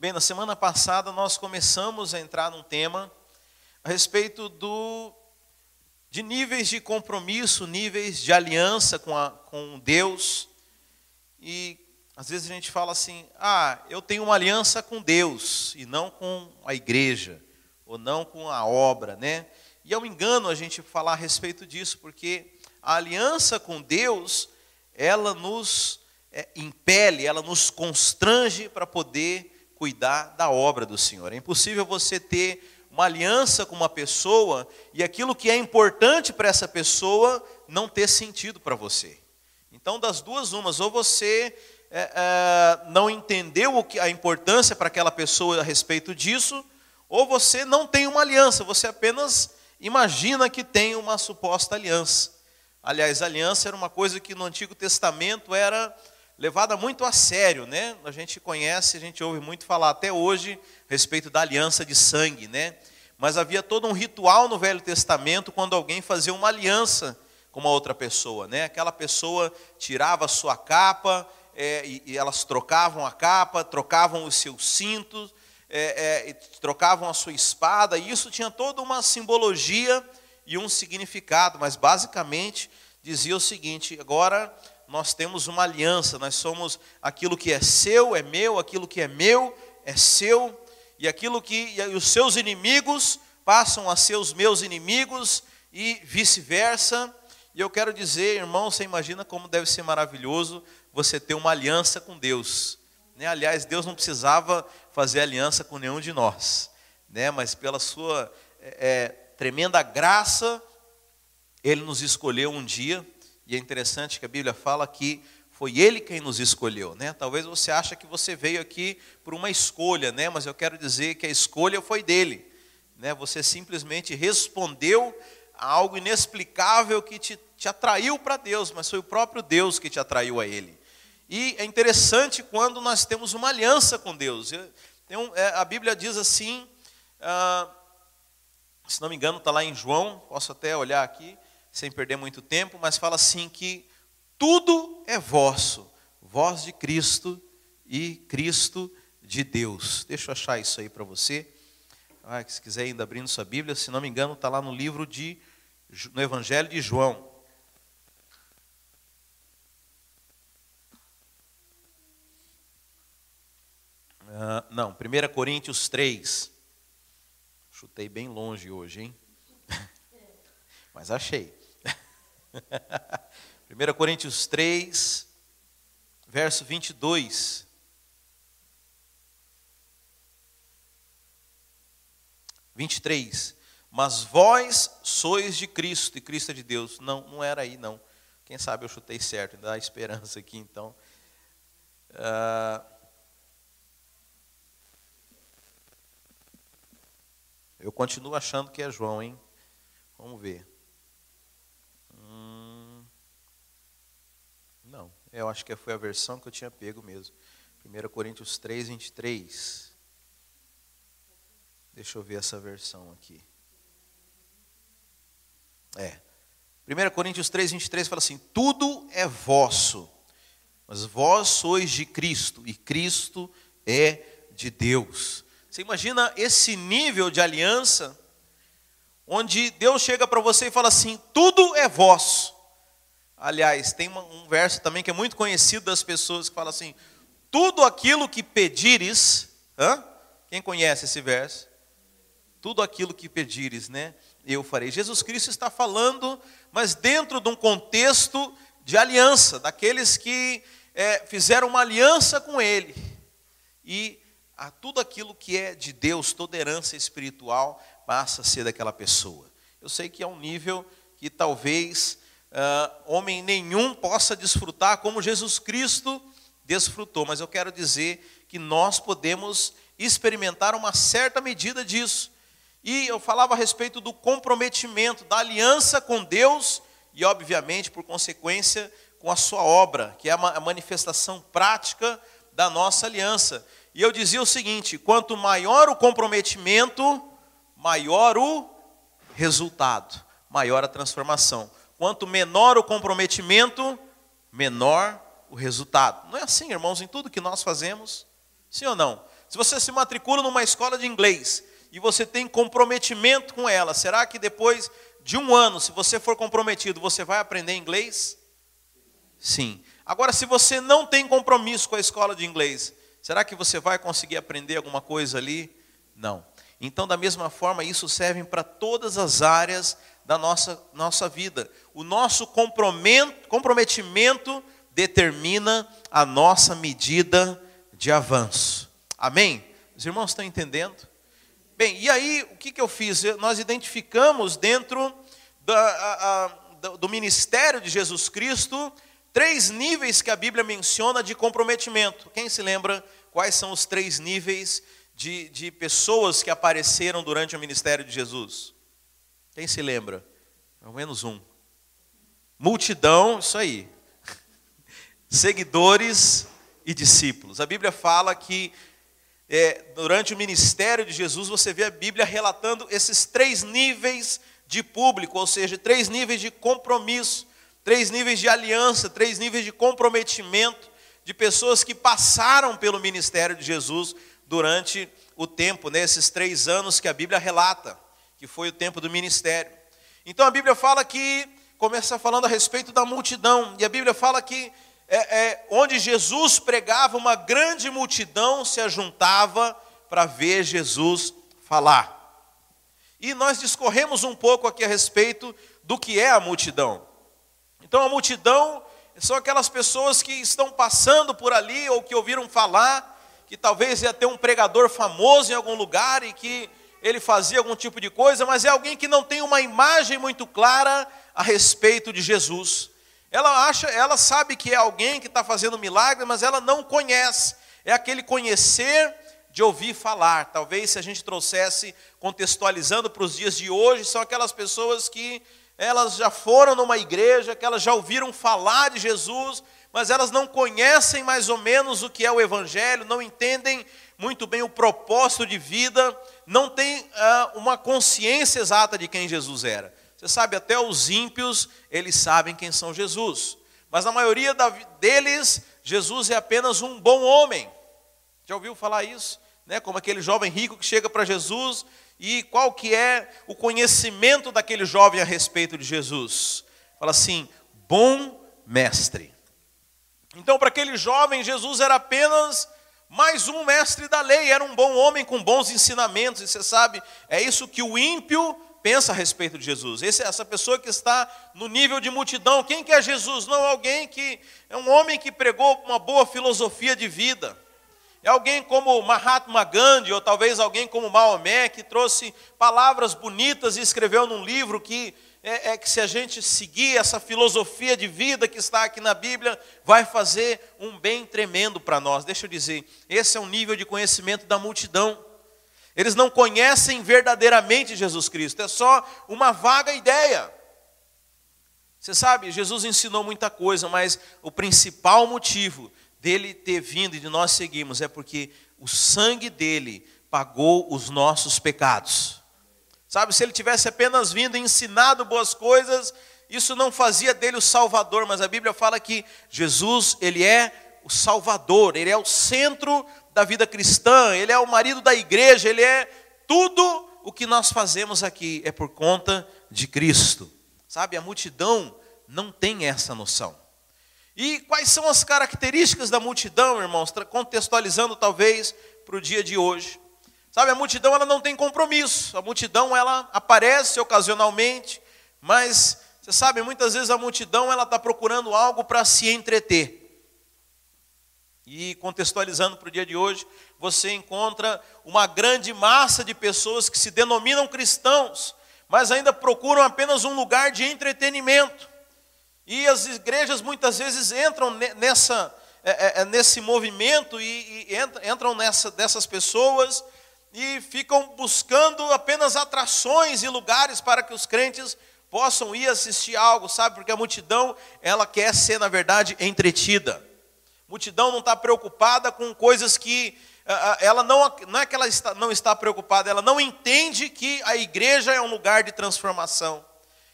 Bem, na semana passada nós começamos a entrar num tema a respeito do, de níveis de compromisso, níveis de aliança com, a, com Deus. E às vezes a gente fala assim: ah, eu tenho uma aliança com Deus e não com a igreja, ou não com a obra, né? E é um engano a gente falar a respeito disso, porque a aliança com Deus, ela nos é, impele, ela nos constrange para poder cuidar da obra do Senhor. É impossível você ter uma aliança com uma pessoa e aquilo que é importante para essa pessoa não ter sentido para você. Então, das duas umas, ou você é, é, não entendeu o que, a importância para aquela pessoa a respeito disso, ou você não tem uma aliança, você apenas imagina que tem uma suposta aliança. Aliás, aliança era uma coisa que no Antigo Testamento era levada muito a sério, né? A gente conhece, a gente ouve muito falar até hoje a respeito da aliança de sangue, né? Mas havia todo um ritual no Velho Testamento quando alguém fazia uma aliança com uma outra pessoa, né? Aquela pessoa tirava a sua capa é, e, e, elas trocavam a capa, trocavam os seus cintos, é, é, trocavam a sua espada. E isso tinha toda uma simbologia e um significado, mas basicamente dizia o seguinte: agora nós temos uma aliança, nós somos aquilo que é seu, é meu, aquilo que é meu, é seu, e aquilo que e os seus inimigos passam a ser os meus inimigos e vice-versa. E eu quero dizer, irmão, você imagina como deve ser maravilhoso você ter uma aliança com Deus. Né? Aliás, Deus não precisava fazer aliança com nenhum de nós, né? mas pela sua é, é tremenda graça, Ele nos escolheu um dia e é interessante que a Bíblia fala que foi Ele quem nos escolheu, né? Talvez você ache que você veio aqui por uma escolha, né? Mas eu quero dizer que a escolha foi dele, né? Você simplesmente respondeu a algo inexplicável que te, te atraiu para Deus, mas foi o próprio Deus que te atraiu a Ele. E é interessante quando nós temos uma aliança com Deus. Eu, é, a Bíblia diz assim, ah, se não me engano, está lá em João, posso até olhar aqui sem perder muito tempo, mas fala assim que tudo é vosso, voz de Cristo e Cristo de Deus. Deixa eu achar isso aí para você. Ah, se quiser ainda abrindo sua Bíblia, se não me engano, está lá no livro de no Evangelho de João. Uh, não, 1 Coríntios 3. Chutei bem longe hoje, hein? Mas achei. 1 Coríntios 3, verso 22. Vinte. Mas vós sois de Cristo e Cristo é de Deus. Não, não era aí não. Quem sabe eu chutei certo, dá esperança aqui então. Uh, eu continuo achando que é João, hein? Vamos ver. Eu acho que foi a versão que eu tinha pego mesmo. 1 Coríntios 3, 23. Deixa eu ver essa versão aqui. É. 1 Coríntios 3, 23 fala assim: Tudo é vosso, mas vós sois de Cristo, e Cristo é de Deus. Você imagina esse nível de aliança, onde Deus chega para você e fala assim: Tudo é vosso. Aliás, tem um verso também que é muito conhecido das pessoas que fala assim: tudo aquilo que pedires, hã? quem conhece esse verso? Tudo aquilo que pedires, né? Eu farei. Jesus Cristo está falando, mas dentro de um contexto de aliança, daqueles que é, fizeram uma aliança com Ele. E a tudo aquilo que é de Deus, toda herança espiritual, passa a ser daquela pessoa. Eu sei que é um nível que talvez uh, homem nenhum possa desfrutar como Jesus Cristo desfrutou, mas eu quero dizer que nós podemos experimentar uma certa medida disso. E eu falava a respeito do comprometimento, da aliança com Deus e, obviamente, por consequência, com a sua obra, que é a manifestação prática da nossa aliança. E eu dizia o seguinte: quanto maior o comprometimento, maior o resultado, maior a transformação. Quanto menor o comprometimento, menor o resultado. Não é assim, irmãos, em tudo que nós fazemos? Sim ou não? Se você se matricula numa escola de inglês e você tem comprometimento com ela, será que depois de um ano, se você for comprometido, você vai aprender inglês? Sim. Agora, se você não tem compromisso com a escola de inglês, será que você vai conseguir aprender alguma coisa ali? Não. Então, da mesma forma, isso serve para todas as áreas da nossa, nossa vida. O nosso comprometimento determina a nossa medida de avanço. Amém? Os irmãos estão entendendo? Bem, e aí o que, que eu fiz? Nós identificamos dentro da, a, a, do ministério de Jesus Cristo três níveis que a Bíblia menciona de comprometimento. Quem se lembra quais são os três níveis de, de pessoas que apareceram durante o ministério de Jesus? Quem se lembra? Pelo menos um. Multidão, isso aí. Seguidores e discípulos. A Bíblia fala que é, durante o ministério de Jesus, você vê a Bíblia relatando esses três níveis de público, ou seja, três níveis de compromisso, três níveis de aliança, três níveis de comprometimento de pessoas que passaram pelo ministério de Jesus durante o tempo, nesses três anos que a Bíblia relata, que foi o tempo do ministério. Então a Bíblia fala que, começa falando a respeito da multidão, e a Bíblia fala que é, é, onde Jesus pregava, uma grande multidão se ajuntava para ver Jesus falar. E nós discorremos um pouco aqui a respeito do que é a multidão. Então, a multidão são aquelas pessoas que estão passando por ali ou que ouviram falar que talvez ia ter um pregador famoso em algum lugar e que ele fazia algum tipo de coisa, mas é alguém que não tem uma imagem muito clara a respeito de Jesus. Ela acha, ela sabe que é alguém que está fazendo milagre, mas ela não conhece. É aquele conhecer de ouvir falar. Talvez se a gente trouxesse, contextualizando para os dias de hoje, são aquelas pessoas que elas já foram numa igreja, que elas já ouviram falar de Jesus, mas elas não conhecem mais ou menos o que é o Evangelho, não entendem muito bem o propósito de vida, não têm ah, uma consciência exata de quem Jesus era. Você sabe, até os ímpios, eles sabem quem são Jesus. Mas a maioria deles, Jesus é apenas um bom homem. Já ouviu falar isso? Né? Como aquele jovem rico que chega para Jesus e qual que é o conhecimento daquele jovem a respeito de Jesus? Fala assim, bom mestre. Então, para aquele jovem, Jesus era apenas mais um mestre da lei, era um bom homem com bons ensinamentos, e você sabe, é isso que o ímpio pensa a respeito de Jesus. Esse, essa pessoa que está no nível de multidão, quem que é Jesus? Não, alguém que é um homem que pregou uma boa filosofia de vida. É alguém como Mahatma Gandhi, ou talvez alguém como Maomé, que trouxe palavras bonitas e escreveu num livro que é, é, que se a gente seguir essa filosofia de vida que está aqui na Bíblia, vai fazer um bem tremendo para nós. Deixa eu dizer, esse é um nível de conhecimento da multidão. Eles não conhecem verdadeiramente Jesus Cristo, é só uma vaga ideia. Você sabe, Jesus ensinou muita coisa, mas o principal motivo dele ter vindo e de nós seguirmos é porque o sangue dele pagou os nossos pecados. Sabe, se ele tivesse apenas vindo e ensinado boas coisas, isso não fazia dele o Salvador, mas a Bíblia fala que Jesus, ele é o Salvador, ele é o centro da vida cristã, ele é o marido da igreja, ele é tudo o que nós fazemos aqui é por conta de Cristo. Sabe, a multidão não tem essa noção. E quais são as características da multidão, irmãos, contextualizando talvez para o dia de hoje? Sabe, a multidão ela não tem compromisso. A multidão ela aparece ocasionalmente, mas você sabe, muitas vezes a multidão ela está procurando algo para se entreter. E contextualizando para o dia de hoje, você encontra uma grande massa de pessoas que se denominam cristãos, mas ainda procuram apenas um lugar de entretenimento. E as igrejas muitas vezes entram nessa, é, é, é, nesse movimento e, e entram nessa, dessas pessoas e ficam buscando apenas atrações e lugares para que os crentes possam ir assistir algo, sabe? Porque a multidão, ela quer ser, na verdade, entretida multidão não está preocupada com coisas que ela não, não é que ela está, não está preocupada, ela não entende que a igreja é um lugar de transformação.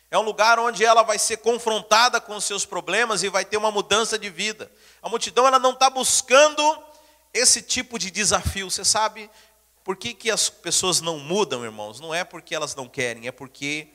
É um lugar onde ela vai ser confrontada com os seus problemas e vai ter uma mudança de vida. A multidão ela não está buscando esse tipo de desafio, você sabe por que, que as pessoas não mudam, irmãos? Não é porque elas não querem, é porque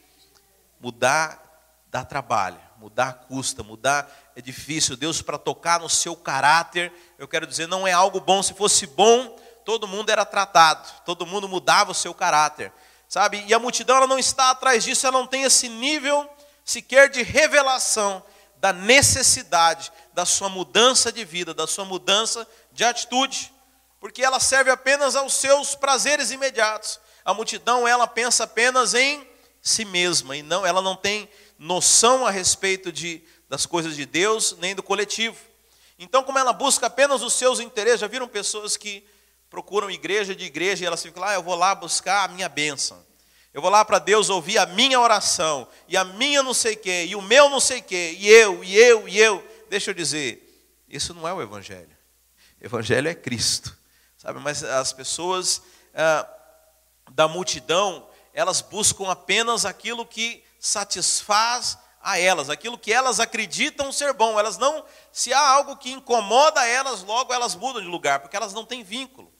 mudar dá trabalho, mudar custa, mudar é difícil. Deus, para tocar no seu caráter, eu quero dizer, não é algo bom. Se fosse bom, todo mundo era tratado, todo mundo mudava o seu caráter, sabe? E a multidão ela não está atrás disso, ela não tem esse nível sequer de revelação da necessidade da sua mudança de vida, da sua mudança de atitude, porque ela serve apenas aos seus prazeres imediatos. A multidão ela pensa apenas em si mesma e não, ela não tem noção a respeito de, das coisas de Deus nem do coletivo. Então, como ela busca apenas os seus interesses, já viram pessoas que procuram igreja de igreja e elas ficam lá, ah, eu vou lá buscar a minha bênção. Eu vou lá para Deus ouvir a minha oração, e a minha não sei quê, e o meu não sei quê, e eu, e eu, e eu. Deixa eu dizer, isso não é o Evangelho. O Evangelho é Cristo. Sabe, mas as pessoas ah, da multidão, elas buscam apenas aquilo que satisfaz a elas, aquilo que elas acreditam ser bom. Elas não, se há algo que incomoda elas, logo elas mudam de lugar, porque elas não têm vínculo.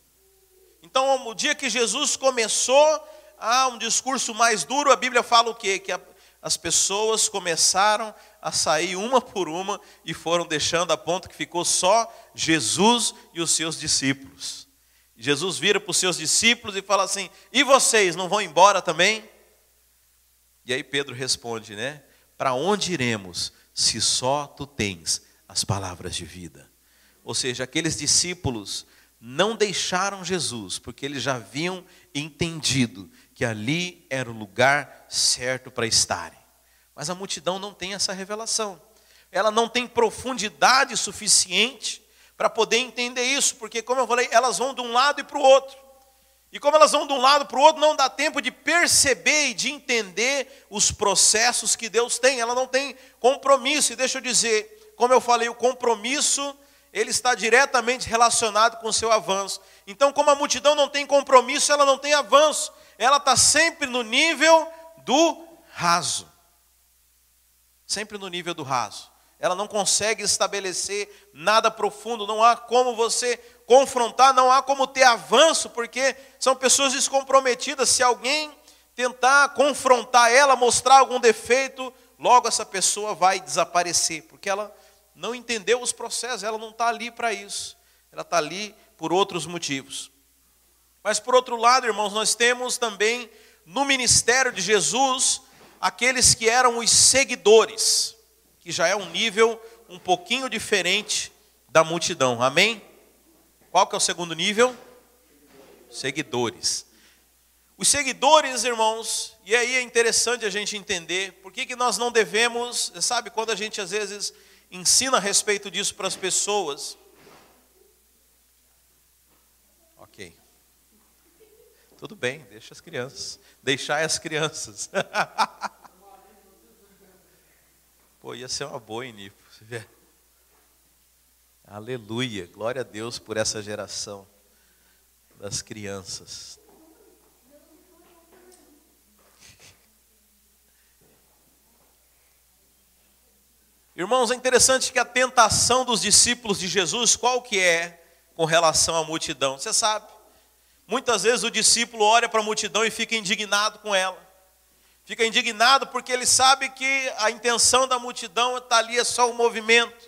Então, o dia que Jesus começou a um discurso mais duro, a Bíblia fala o quê? Que a, as pessoas começaram a sair uma por uma e foram deixando a ponto que ficou só Jesus e os seus discípulos. Jesus vira para os seus discípulos e fala assim: E vocês não vão embora também? E aí Pedro responde, né? Para onde iremos se só tu tens as palavras de vida? Ou seja, aqueles discípulos não deixaram Jesus, porque eles já haviam entendido que ali era o lugar certo para estarem. Mas a multidão não tem essa revelação. Ela não tem profundidade suficiente para poder entender isso, porque, como eu falei, elas vão de um lado e para o outro. E como elas vão de um lado para o outro, não dá tempo de perceber e de entender os processos que Deus tem. Ela não tem compromisso. E deixa eu dizer, como eu falei, o compromisso ele está diretamente relacionado com o seu avanço. Então, como a multidão não tem compromisso, ela não tem avanço. Ela está sempre no nível do raso. Sempre no nível do raso. Ela não consegue estabelecer nada profundo, não há como você confrontar, não há como ter avanço, porque são pessoas descomprometidas. Se alguém tentar confrontar ela, mostrar algum defeito, logo essa pessoa vai desaparecer, porque ela não entendeu os processos, ela não está ali para isso, ela está ali por outros motivos. Mas por outro lado, irmãos, nós temos também no ministério de Jesus aqueles que eram os seguidores, que já é um nível um pouquinho diferente da multidão, amém? Qual que é o segundo nível? Seguidores. Os seguidores, irmãos, e aí é interessante a gente entender por que, que nós não devemos, sabe, quando a gente às vezes ensina a respeito disso para as pessoas. Ok. Tudo bem, deixa as crianças. Deixar as crianças. Pô, ia ser uma boa, Inipo. Aleluia, glória a Deus por essa geração das crianças. Irmãos, é interessante que a tentação dos discípulos de Jesus, qual que é com relação à multidão? Você sabe, muitas vezes o discípulo olha para a multidão e fica indignado com ela. Fica indignado porque ele sabe que a intenção da multidão está ali, é só o movimento.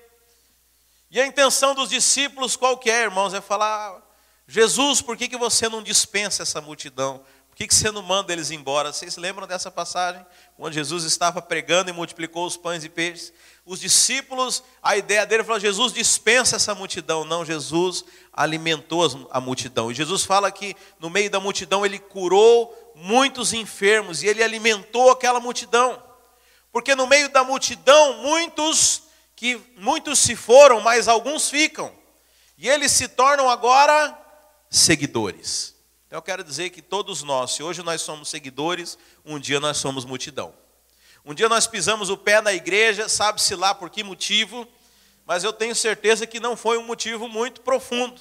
E a intenção dos discípulos qual que é, irmãos? É falar, Jesus, por que, que você não dispensa essa multidão? Por que, que você não manda eles embora? Vocês lembram dessa passagem? Quando Jesus estava pregando e multiplicou os pães e peixes. Os discípulos, a ideia dele falou: Jesus dispensa essa multidão. Não, Jesus alimentou a multidão. E Jesus fala que no meio da multidão ele curou muitos enfermos e ele alimentou aquela multidão. Porque no meio da multidão, muitos que muitos se foram, mas alguns ficam. E eles se tornam agora seguidores. Então eu quero dizer que todos nós, se hoje nós somos seguidores, um dia nós somos multidão. Um dia nós pisamos o pé na igreja, sabe-se lá por que motivo, mas eu tenho certeza que não foi um motivo muito profundo,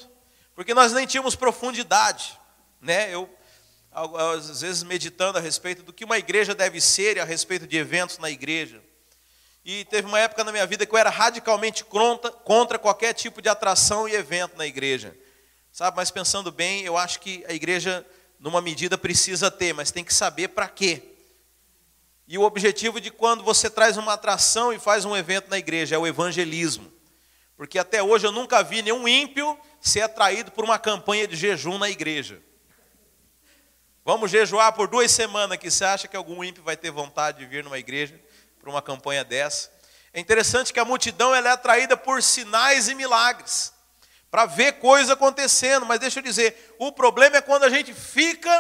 porque nós nem tínhamos profundidade, né? Eu às vezes meditando a respeito do que uma igreja deve ser e a respeito de eventos na igreja. E teve uma época na minha vida que eu era radicalmente contra, qualquer tipo de atração e evento na igreja. Sabe, mas pensando bem, eu acho que a igreja, numa medida, precisa ter, mas tem que saber para quê. E o objetivo de quando você traz uma atração e faz um evento na igreja é o evangelismo. Porque até hoje eu nunca vi nenhum ímpio ser atraído por uma campanha de jejum na igreja. Vamos jejuar por duas semanas aqui. Você acha que algum ímpio vai ter vontade de vir numa igreja para uma campanha dessa? É interessante que a multidão ela é atraída por sinais e milagres, para ver coisas acontecendo. Mas deixa eu dizer, o problema é quando a gente fica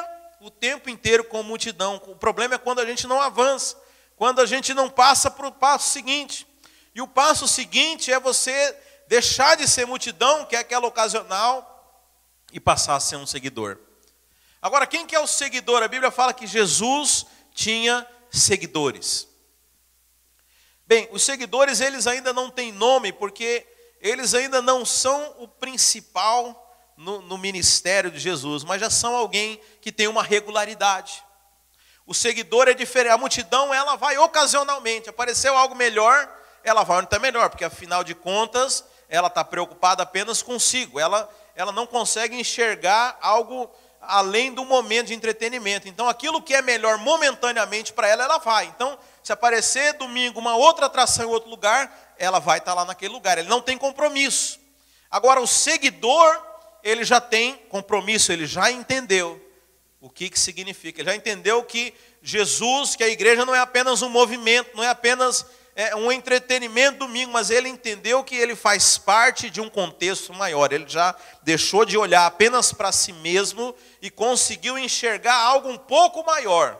o tempo inteiro com a multidão. O problema é quando a gente não avança, quando a gente não passa para o passo seguinte. E o passo seguinte é você deixar de ser multidão, que é aquela ocasional, e passar a ser um seguidor. Agora, quem que é o seguidor? A Bíblia fala que Jesus tinha seguidores. Bem, os seguidores eles ainda não têm nome porque eles ainda não são o principal no, no, ministério de Jesus, mas já são alguém que tem uma regularidade. O seguidor é diferente, a multidão ela vai ocasionalmente, apareceu algo melhor, ela vai onde está melhor, porque afinal de contas ela está preocupada apenas consigo, ela, ela não consegue enxergar algo além do momento de entretenimento. Então, aquilo que é melhor momentaneamente para ela, ela vai. Então, se aparecer domingo uma outra atração em outro lugar, ela vai estar lá naquele lugar. Ele não tem compromisso. Agora, o seguidor, ele já tem compromisso, ele já entendeu o que, que significa. Ele já entendeu que Jesus, que a igreja não é apenas um movimento, não é apenas é, um entretenimento domingo, mas ele entendeu que ele faz parte de um contexto maior. Ele já deixou de olhar apenas para si mesmo e conseguiu enxergar algo um pouco maior,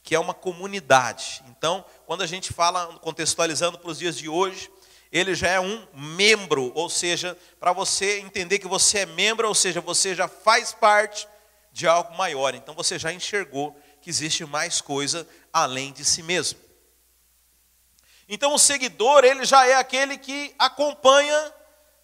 que é uma comunidade. Então, quando a gente fala, contextualizando para os dias de hoje, ele já é um membro, ou seja, para você entender que você é membro, ou seja, você já faz parte de algo maior. Então você já enxergou que existe mais coisa além de si mesmo. Então o seguidor, ele já é aquele que acompanha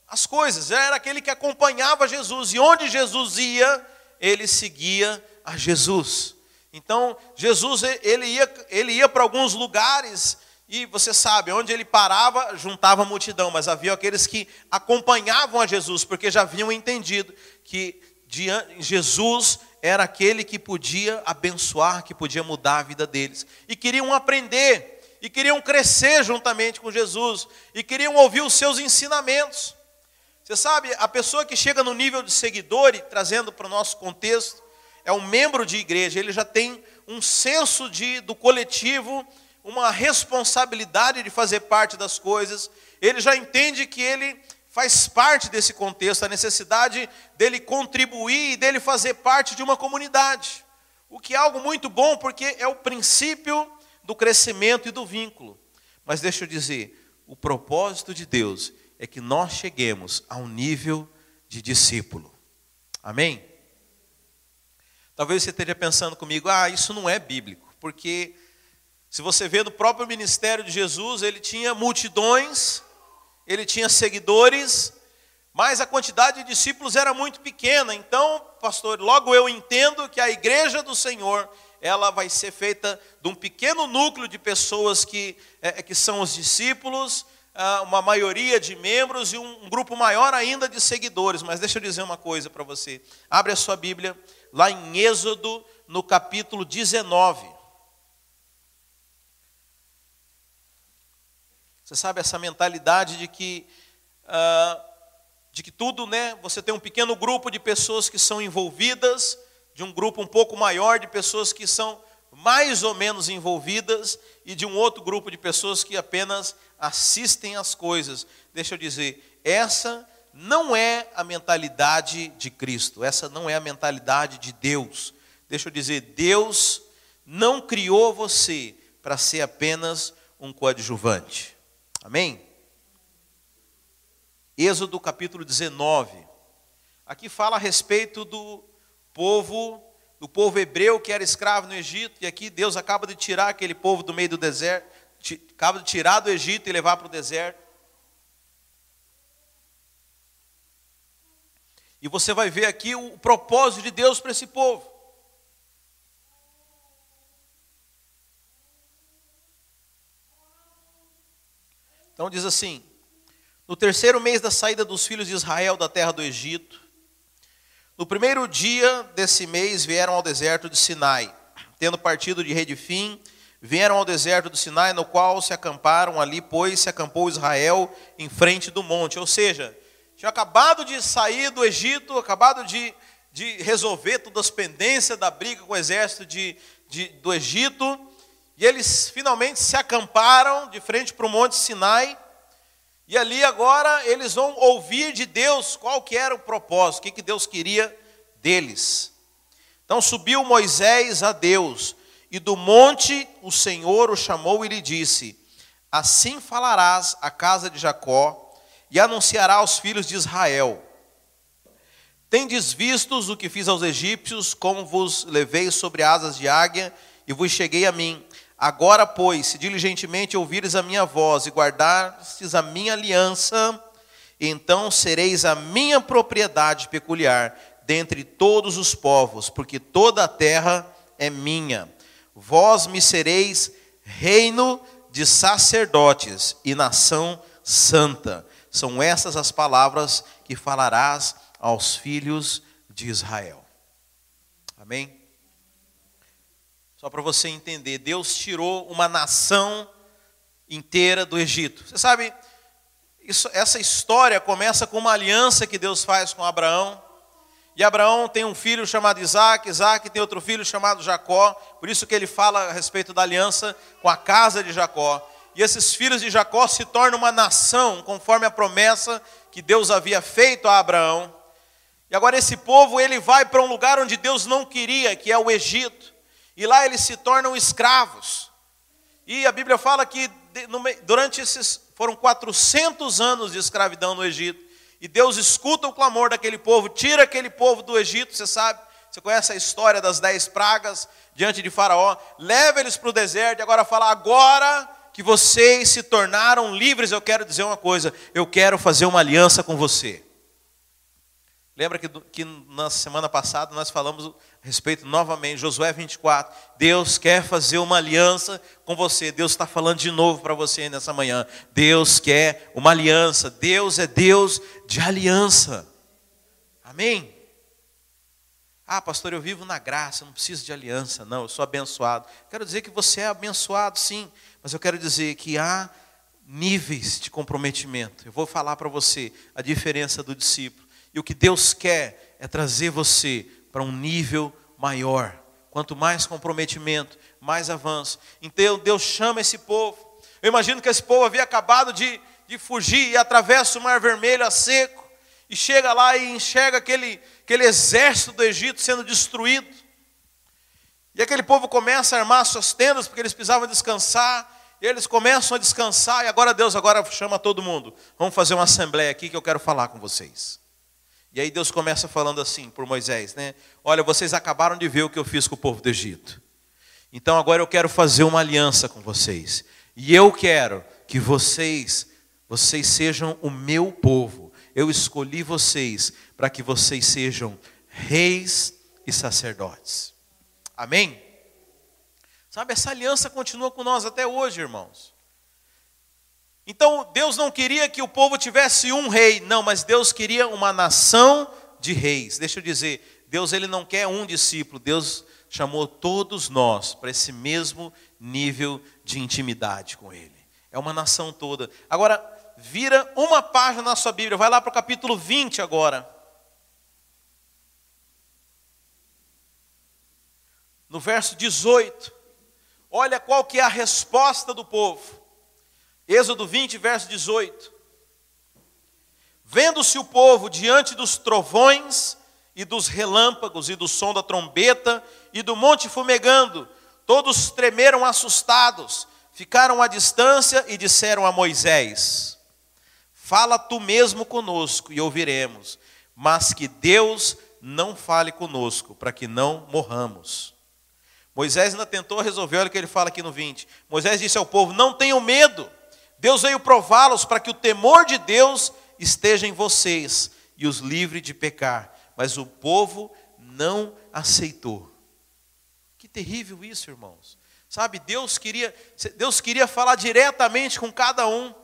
as coisas, já era aquele que acompanhava Jesus, e onde Jesus ia, ele seguia a Jesus. Então, Jesus ele ia, ele ia para alguns lugares e você sabe, onde ele parava, juntava a multidão, mas havia aqueles que acompanhavam a Jesus, porque já haviam entendido que Jesus era aquele que podia abençoar, que podia mudar a vida deles. E queriam aprender, e queriam crescer juntamente com Jesus, e queriam ouvir os seus ensinamentos. Você sabe, a pessoa que chega no nível de seguidor, e trazendo para o nosso contexto, é um membro de igreja, ele já tem um senso de, do coletivo, uma responsabilidade de fazer parte das coisas, ele já entende que ele faz parte desse contexto, a necessidade dele contribuir e dele fazer parte de uma comunidade. O que é algo muito bom, porque é o princípio do crescimento e do vínculo. Mas deixa eu dizer, o propósito de Deus é que nós cheguemos a um nível de discípulo. Amém? Talvez você esteja pensando comigo, ah, isso não é bíblico, porque se você vê no próprio ministério de Jesus, ele tinha multidões, ele tinha seguidores, mas a quantidade de discípulos era muito pequena. Então, pastor, logo eu entendo que a igreja do Senhor, ela vai ser feita de um pequeno núcleo de pessoas que, é, que são os discípulos, ah, uma maioria de membros e um grupo maior ainda de seguidores. Mas deixa eu dizer uma coisa para você. Abre a sua Bíblia lá em Êxodo, no capítulo 19. Você sabe essa mentalidade de que, uh, de que tudo, né? Você tem um pequeno grupo de pessoas que são envolvidas, de um grupo um pouco maior de pessoas que são mais ou menos envolvidas e de um outro grupo de pessoas que apenas assistem às coisas. Deixa eu dizer, essa não é a mentalidade de Cristo, essa não é a mentalidade de Deus. Deixa eu dizer, Deus não criou você para ser apenas um coadjuvante. Amém? Êxodo capítulo 19. Aqui fala a respeito do povo, do povo hebreu que era escravo no Egito, e aqui Deus acaba de tirar aquele povo do meio do deserto, acaba de tirar do Egito e levar para o deserto. E você vai ver aqui o propósito de Deus para esse povo. Então diz assim: No terceiro mês da saída dos filhos de Israel da terra do Egito, No primeiro dia desse mês vieram ao deserto de Sinai, tendo partido de Redifim, vieram ao deserto do Sinai, no qual se acamparam ali, pois se acampou Israel em frente do monte. Ou seja, tinha acabado de sair do Egito, acabado de, de resolver todas as pendências da briga com o exército de, de, do Egito, e eles finalmente se acamparam de frente para o monte Sinai, e ali agora eles vão ouvir de Deus qual que era o propósito, o que, que Deus queria deles. Então subiu Moisés a Deus, e do monte o Senhor o chamou e lhe disse: Assim falarás à casa de Jacó, e anunciará aos filhos de Israel: Tendes vistos o que fiz aos egípcios, como vos levei sobre asas de águia, e vos cheguei a mim. Agora, pois, se diligentemente ouvires a minha voz e guardastes a minha aliança, então sereis a minha propriedade peculiar dentre todos os povos, porque toda a terra é minha. Vós me sereis reino de sacerdotes e nação santa. São essas as palavras que falarás aos filhos de Israel. Amém? Só para você entender, Deus tirou uma nação inteira do Egito. Você sabe, isso, essa história começa com uma aliança que Deus faz com Abraão. E Abraão tem um filho chamado Isaac, Isaac tem outro filho chamado Jacó. Por isso que ele fala a respeito da aliança com a casa de Jacó. E esses filhos de Jacó se tornam uma nação, conforme a promessa que Deus havia feito a Abraão. E agora esse povo ele vai para um lugar onde Deus não queria, que é o Egito e lá eles se tornam escravos. E a Bíblia fala que durante esses foram 400 anos de escravidão no Egito. E Deus escuta o clamor daquele povo, tira aquele povo do Egito, você sabe, você conhece a história das dez pragas diante de Faraó, leva eles para o deserto e agora fala: agora que vocês se tornaram livres, eu quero dizer uma coisa, eu quero fazer uma aliança com você. Lembra que, que na semana passada nós falamos respeito novamente, Josué 24. Deus quer fazer uma aliança com você. Deus está falando de novo para você nessa manhã. Deus quer uma aliança. Deus é Deus de aliança. Amém? Ah, pastor, eu vivo na graça, não preciso de aliança. Não, eu sou abençoado. Quero dizer que você é abençoado, sim. Mas eu quero dizer que há níveis de comprometimento. Eu vou falar para você a diferença do discípulo. E o que Deus quer é trazer você para um nível maior. Quanto mais comprometimento, mais avanço. Então Deus chama esse povo. Eu imagino que esse povo havia acabado de, de fugir e atravessa o Mar Vermelho a seco. E chega lá e enxerga aquele, aquele exército do Egito sendo destruído. E aquele povo começa a armar suas tendas porque eles precisavam descansar. E eles começam a descansar. E agora Deus agora chama todo mundo. Vamos fazer uma assembleia aqui que eu quero falar com vocês. E aí Deus começa falando assim por Moisés, né? Olha, vocês acabaram de ver o que eu fiz com o povo do Egito. Então agora eu quero fazer uma aliança com vocês. E eu quero que vocês, vocês sejam o meu povo. Eu escolhi vocês para que vocês sejam reis e sacerdotes. Amém? Sabe, essa aliança continua com nós até hoje, irmãos. Então Deus não queria que o povo tivesse um rei, não, mas Deus queria uma nação de reis. Deixa eu dizer, Deus ele não quer um discípulo, Deus chamou todos nós para esse mesmo nível de intimidade com ele. É uma nação toda. Agora, vira uma página na sua Bíblia, vai lá para o capítulo 20 agora. No verso 18. Olha qual que é a resposta do povo. Êxodo 20, verso 18. Vendo-se o povo diante dos trovões e dos relâmpagos e do som da trombeta e do monte fumegando, todos tremeram assustados, ficaram à distância e disseram a Moisés: Fala tu mesmo conosco e ouviremos, mas que Deus não fale conosco, para que não morramos. Moisés ainda tentou resolver, olha o que ele fala aqui no 20. Moisés disse ao povo: Não tenham medo, Deus veio prová-los para que o temor de Deus esteja em vocês e os livre de pecar. Mas o povo não aceitou. Que terrível isso, irmãos. Sabe, Deus queria, Deus queria falar diretamente com cada um.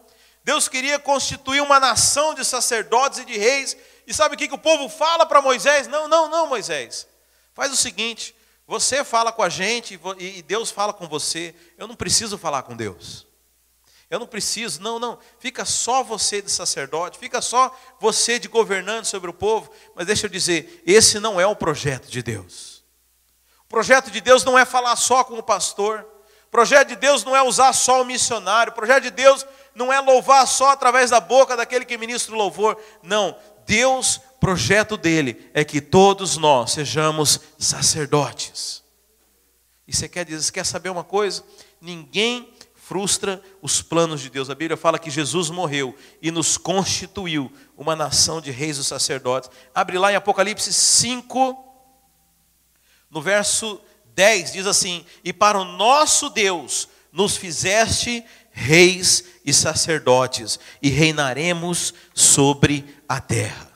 Deus queria constituir uma nação de sacerdotes e de reis, E sabe o que, que o povo fala para Moisés? Não, não, não, Moisés. Faz o seguinte: você fala com a gente e Deus fala com você. Eu não preciso falar com Deus. Eu não preciso, não, não. Fica só você de sacerdote, fica só você de governante sobre o povo. Mas deixa eu dizer, esse não é o projeto de Deus. O projeto de Deus não é falar só com o pastor. O projeto de Deus não é usar só o missionário. O projeto de Deus não é louvar só através da boca daquele que ministra o louvor. Não, Deus, projeto dele é que todos nós sejamos sacerdotes. E você quer dizer, quer saber uma coisa? Ninguém frustra os planos de Deus. A Bíblia fala que Jesus morreu e nos constituiu uma nação de reis e sacerdotes. Abre lá em Apocalipse 5, no verso 10, diz assim: E para o nosso Deus nos fizeste reis e sacerdotes, e reinaremos sobre a terra.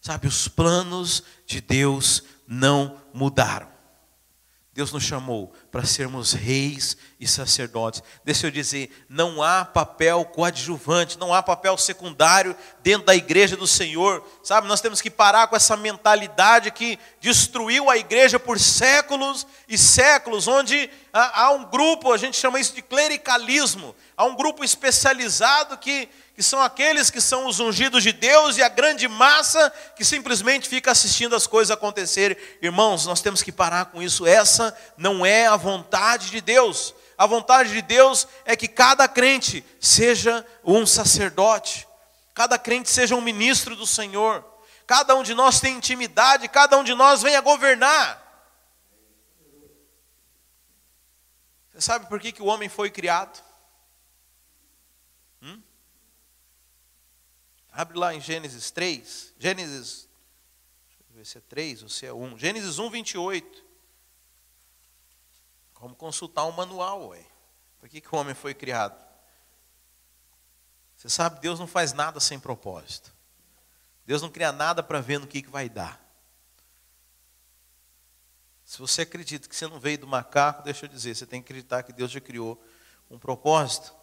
Sabe, os planos de Deus não mudaram. Deus nos chamou para sermos reis e sacerdotes. Deixa eu dizer, não há papel coadjuvante, não há papel secundário dentro da igreja do Senhor. Sabe, nós temos que parar com essa mentalidade que destruiu a igreja por séculos e séculos, onde há um grupo, a gente chama isso de clericalismo, há um grupo especializado que que são aqueles que são os ungidos de Deus e a grande massa que simplesmente fica assistindo as coisas acontecerem. Irmãos, nós temos que parar com isso. Essa não é a vontade de Deus. A vontade de Deus é que cada crente seja um sacerdote, cada crente seja um ministro do Senhor, cada um de nós tem intimidade, cada um de nós venha governar. Você sabe por que, que o homem foi criado? Abre lá em Gênesis 3. Gênesis, deixa eu ver se é 3 ou se é 1. Gênesis 1, 28. Vamos consultar um manual, ué. Por que, que o homem foi criado? Você sabe, Deus não faz nada sem propósito. Deus não cria nada para ver no que, que vai dar. Se você acredita que você não veio do macaco, deixa eu dizer, você tem que acreditar que Deus já criou um propósito.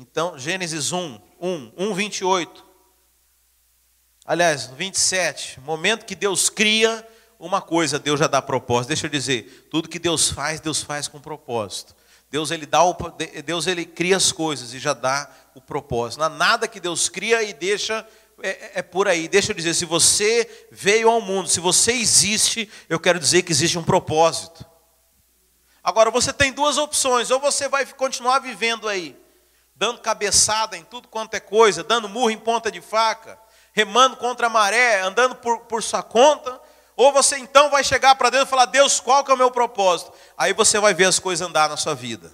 Então, Gênesis 1, 1, 1, 28. Aliás, 27. Momento que Deus cria uma coisa, Deus já dá propósito. Deixa eu dizer, tudo que Deus faz, Deus faz com propósito. Deus ele dá o, Deus ele cria as coisas e já dá o propósito. Não há nada que Deus cria e deixa é, é, por aí. Deixa eu dizer, se você veio ao mundo, se você existe, eu quero dizer que existe um propósito. Agora você tem duas opções, ou você vai continuar vivendo aí dando cabeçada em tudo quanto é coisa, dando murro em ponta de faca, remando contra a maré, andando por, por sua conta, ou você então vai chegar para Deus e falar: Deus, qual que é o meu propósito? Aí você vai ver as coisas andar na sua vida.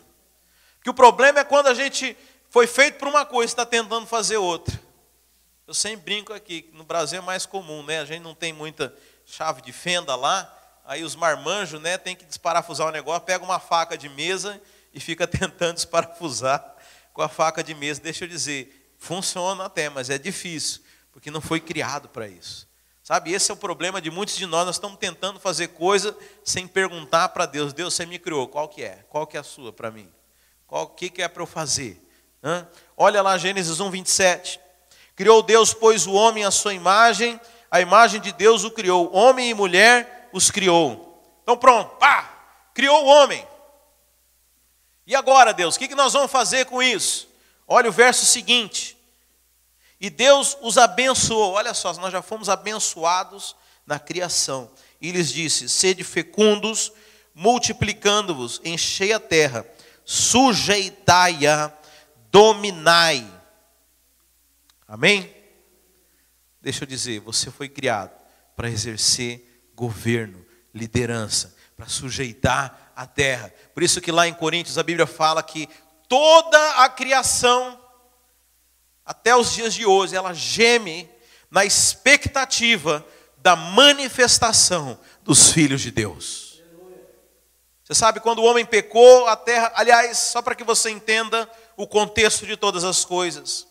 Que o problema é quando a gente foi feito por uma coisa e está tentando fazer outra. Eu sempre brinco aqui, no Brasil é mais comum, né? A gente não tem muita chave de fenda lá, aí os marmanjos, né, tem que desparafusar o negócio, pega uma faca de mesa e fica tentando desparafusar com a faca de mesa. Deixa eu dizer, funciona até, mas é difícil, porque não foi criado para isso. Sabe, esse é o problema de muitos de nós, nós estamos tentando fazer coisa sem perguntar para Deus, Deus, você me criou, qual que é? Qual que é a sua para mim? Qual que, que é para eu fazer? Hã? Olha lá Gênesis 1, 27. Criou Deus, pois, o homem à sua imagem, a imagem de Deus o criou, homem e mulher os criou. Então pronto, pá, criou o homem. E agora, Deus, o que nós vamos fazer com isso? Olha o verso seguinte. E Deus os abençoou. Olha só, nós já fomos abençoados na criação. E lhes disse: Sede fecundos, multiplicando-vos, enchei a terra, sujeitai-a, dominai. Amém? Deixa eu dizer, você foi criado para exercer governo, liderança, para sujeitar a terra. Por isso que lá em Coríntios a Bíblia fala que toda a criação, até os dias de hoje, ela geme na expectativa da manifestação dos filhos de Deus. Você sabe, quando o homem pecou, a terra, aliás, só para que você entenda o contexto de todas as coisas.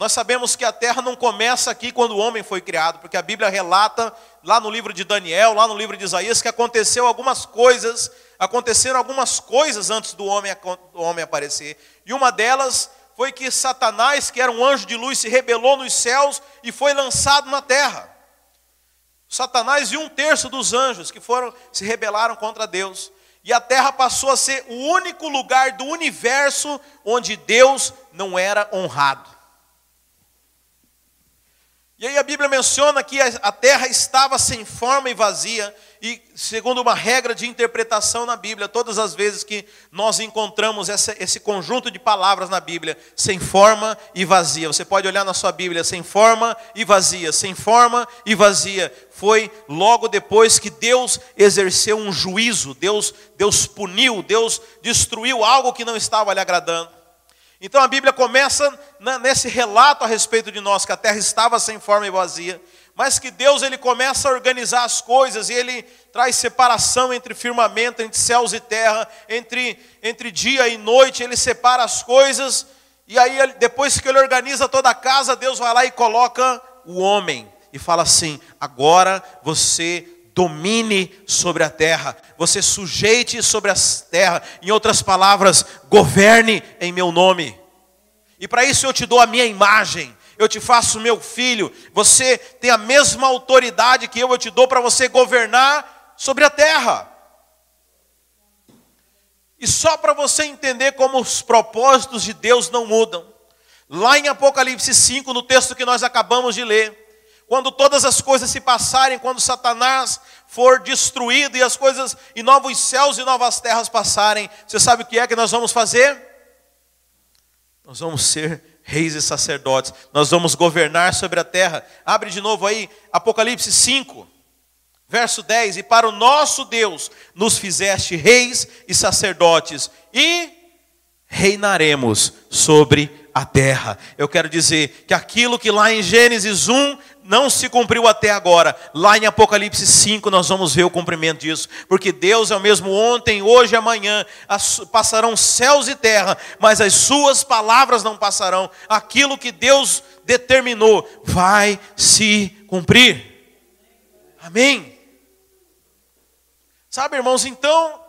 Nós sabemos que a terra não começa aqui quando o homem foi criado, porque a Bíblia relata lá no livro de Daniel, lá no livro de Isaías, que aconteceu algumas coisas, aconteceram algumas coisas antes do homem, do homem aparecer. E uma delas foi que Satanás, que era um anjo de luz, se rebelou nos céus e foi lançado na terra. Satanás e um terço dos anjos que foram se rebelaram contra Deus. E a terra passou a ser o único lugar do universo onde Deus não era honrado. E aí a Bíblia menciona que a terra estava sem forma e vazia, e segundo uma regra de interpretação na Bíblia, todas as vezes que nós encontramos essa, esse conjunto de palavras na Bíblia, sem forma e vazia, você pode olhar na sua Bíblia, sem forma e vazia, sem forma e vazia, foi logo depois que Deus exerceu um juízo, Deus, Deus puniu, Deus destruiu algo que não estava lhe agradando. Então a Bíblia começa nesse relato a respeito de nós, que a terra estava sem forma e vazia, mas que Deus ele começa a organizar as coisas e ele traz separação entre firmamento, entre céus e terra, entre, entre dia e noite, ele separa as coisas, e aí depois que ele organiza toda a casa, Deus vai lá e coloca o homem e fala assim: agora você domine sobre a terra, você sujeite sobre a terra, em outras palavras, governe em meu nome. E para isso eu te dou a minha imagem, eu te faço meu filho, você tem a mesma autoridade que eu, eu te dou para você governar sobre a terra. E só para você entender como os propósitos de Deus não mudam. Lá em Apocalipse 5, no texto que nós acabamos de ler, quando todas as coisas se passarem, quando Satanás for destruído e as coisas e novos céus e novas terras passarem, você sabe o que é que nós vamos fazer? Nós vamos ser reis e sacerdotes. Nós vamos governar sobre a terra. Abre de novo aí Apocalipse 5, verso 10, e para o nosso Deus nos fizeste reis e sacerdotes e reinaremos sobre a terra. Eu quero dizer que aquilo que lá em Gênesis 1 não se cumpriu até agora. Lá em Apocalipse 5 nós vamos ver o cumprimento disso, porque Deus é o mesmo ontem, hoje e amanhã. Passarão céus e terra, mas as suas palavras não passarão. Aquilo que Deus determinou vai se cumprir. Amém. Sabe, irmãos, então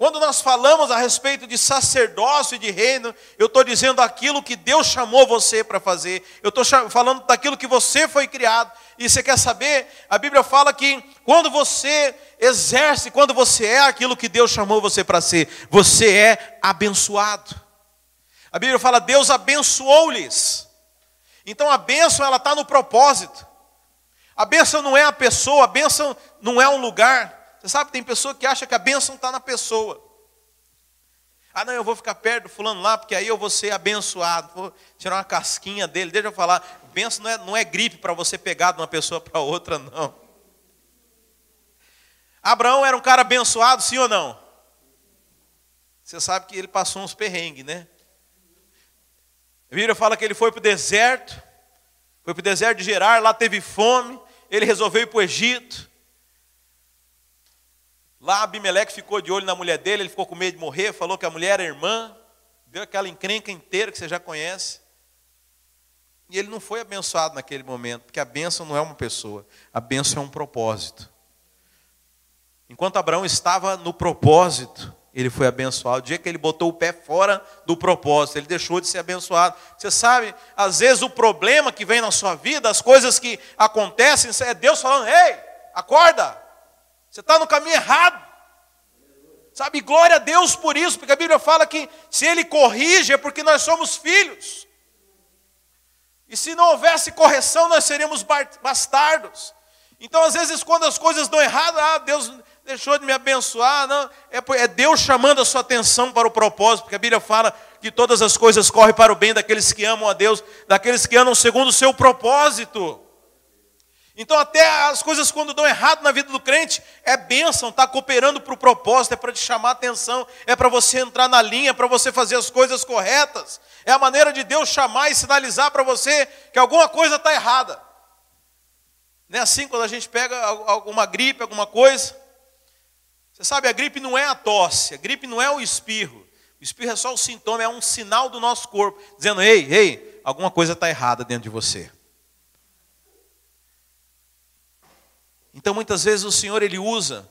quando nós falamos a respeito de sacerdócio e de reino, eu estou dizendo aquilo que Deus chamou você para fazer. Eu estou falando daquilo que você foi criado. E você quer saber? A Bíblia fala que quando você exerce, quando você é aquilo que Deus chamou você para ser, você é abençoado. A Bíblia fala, Deus abençoou-lhes. Então a bênção ela está no propósito. A bênção não é a pessoa, a bênção não é um lugar. Você sabe, tem pessoa que acha que a bênção está na pessoa. Ah, não, eu vou ficar perto do fulano lá, porque aí eu vou ser abençoado. Vou tirar uma casquinha dele. Deixa eu falar, bênção não é, não é gripe para você pegar de uma pessoa para outra, não. Abraão era um cara abençoado, sim ou não? Você sabe que ele passou uns perrengues, né? A Bíblia fala que ele foi para o deserto, foi para o deserto de Gerar, lá teve fome, ele resolveu ir para o Egito. Lá Abimeleque ficou de olho na mulher dele, ele ficou com medo de morrer, falou que a mulher era irmã, deu aquela encrenca inteira que você já conhece. E ele não foi abençoado naquele momento, porque a bênção não é uma pessoa, a bênção é um propósito. Enquanto Abraão estava no propósito, ele foi abençoado. O dia que ele botou o pé fora do propósito, ele deixou de ser abençoado. Você sabe, às vezes o problema que vem na sua vida, as coisas que acontecem, é Deus falando: ei, acorda, você está no caminho errado. Sabe, glória a Deus por isso, porque a Bíblia fala que se Ele corrige é porque nós somos filhos. E se não houvesse correção, nós seríamos bastardos. Então, às vezes, quando as coisas dão errado, ah, Deus deixou de me abençoar. Não, é, é Deus chamando a sua atenção para o propósito, porque a Bíblia fala que todas as coisas correm para o bem daqueles que amam a Deus, daqueles que amam segundo o seu propósito. Então, até as coisas quando dão errado na vida do crente, é bênção, está cooperando para o propósito, é para te chamar a atenção, é para você entrar na linha, é para você fazer as coisas corretas. É a maneira de Deus chamar e sinalizar para você que alguma coisa está errada. Não é assim quando a gente pega alguma gripe, alguma coisa. Você sabe, a gripe não é a tosse, a gripe não é o espirro. O espirro é só o sintoma, é um sinal do nosso corpo, dizendo: ei, ei, alguma coisa está errada dentro de você. Então muitas vezes o Senhor ele usa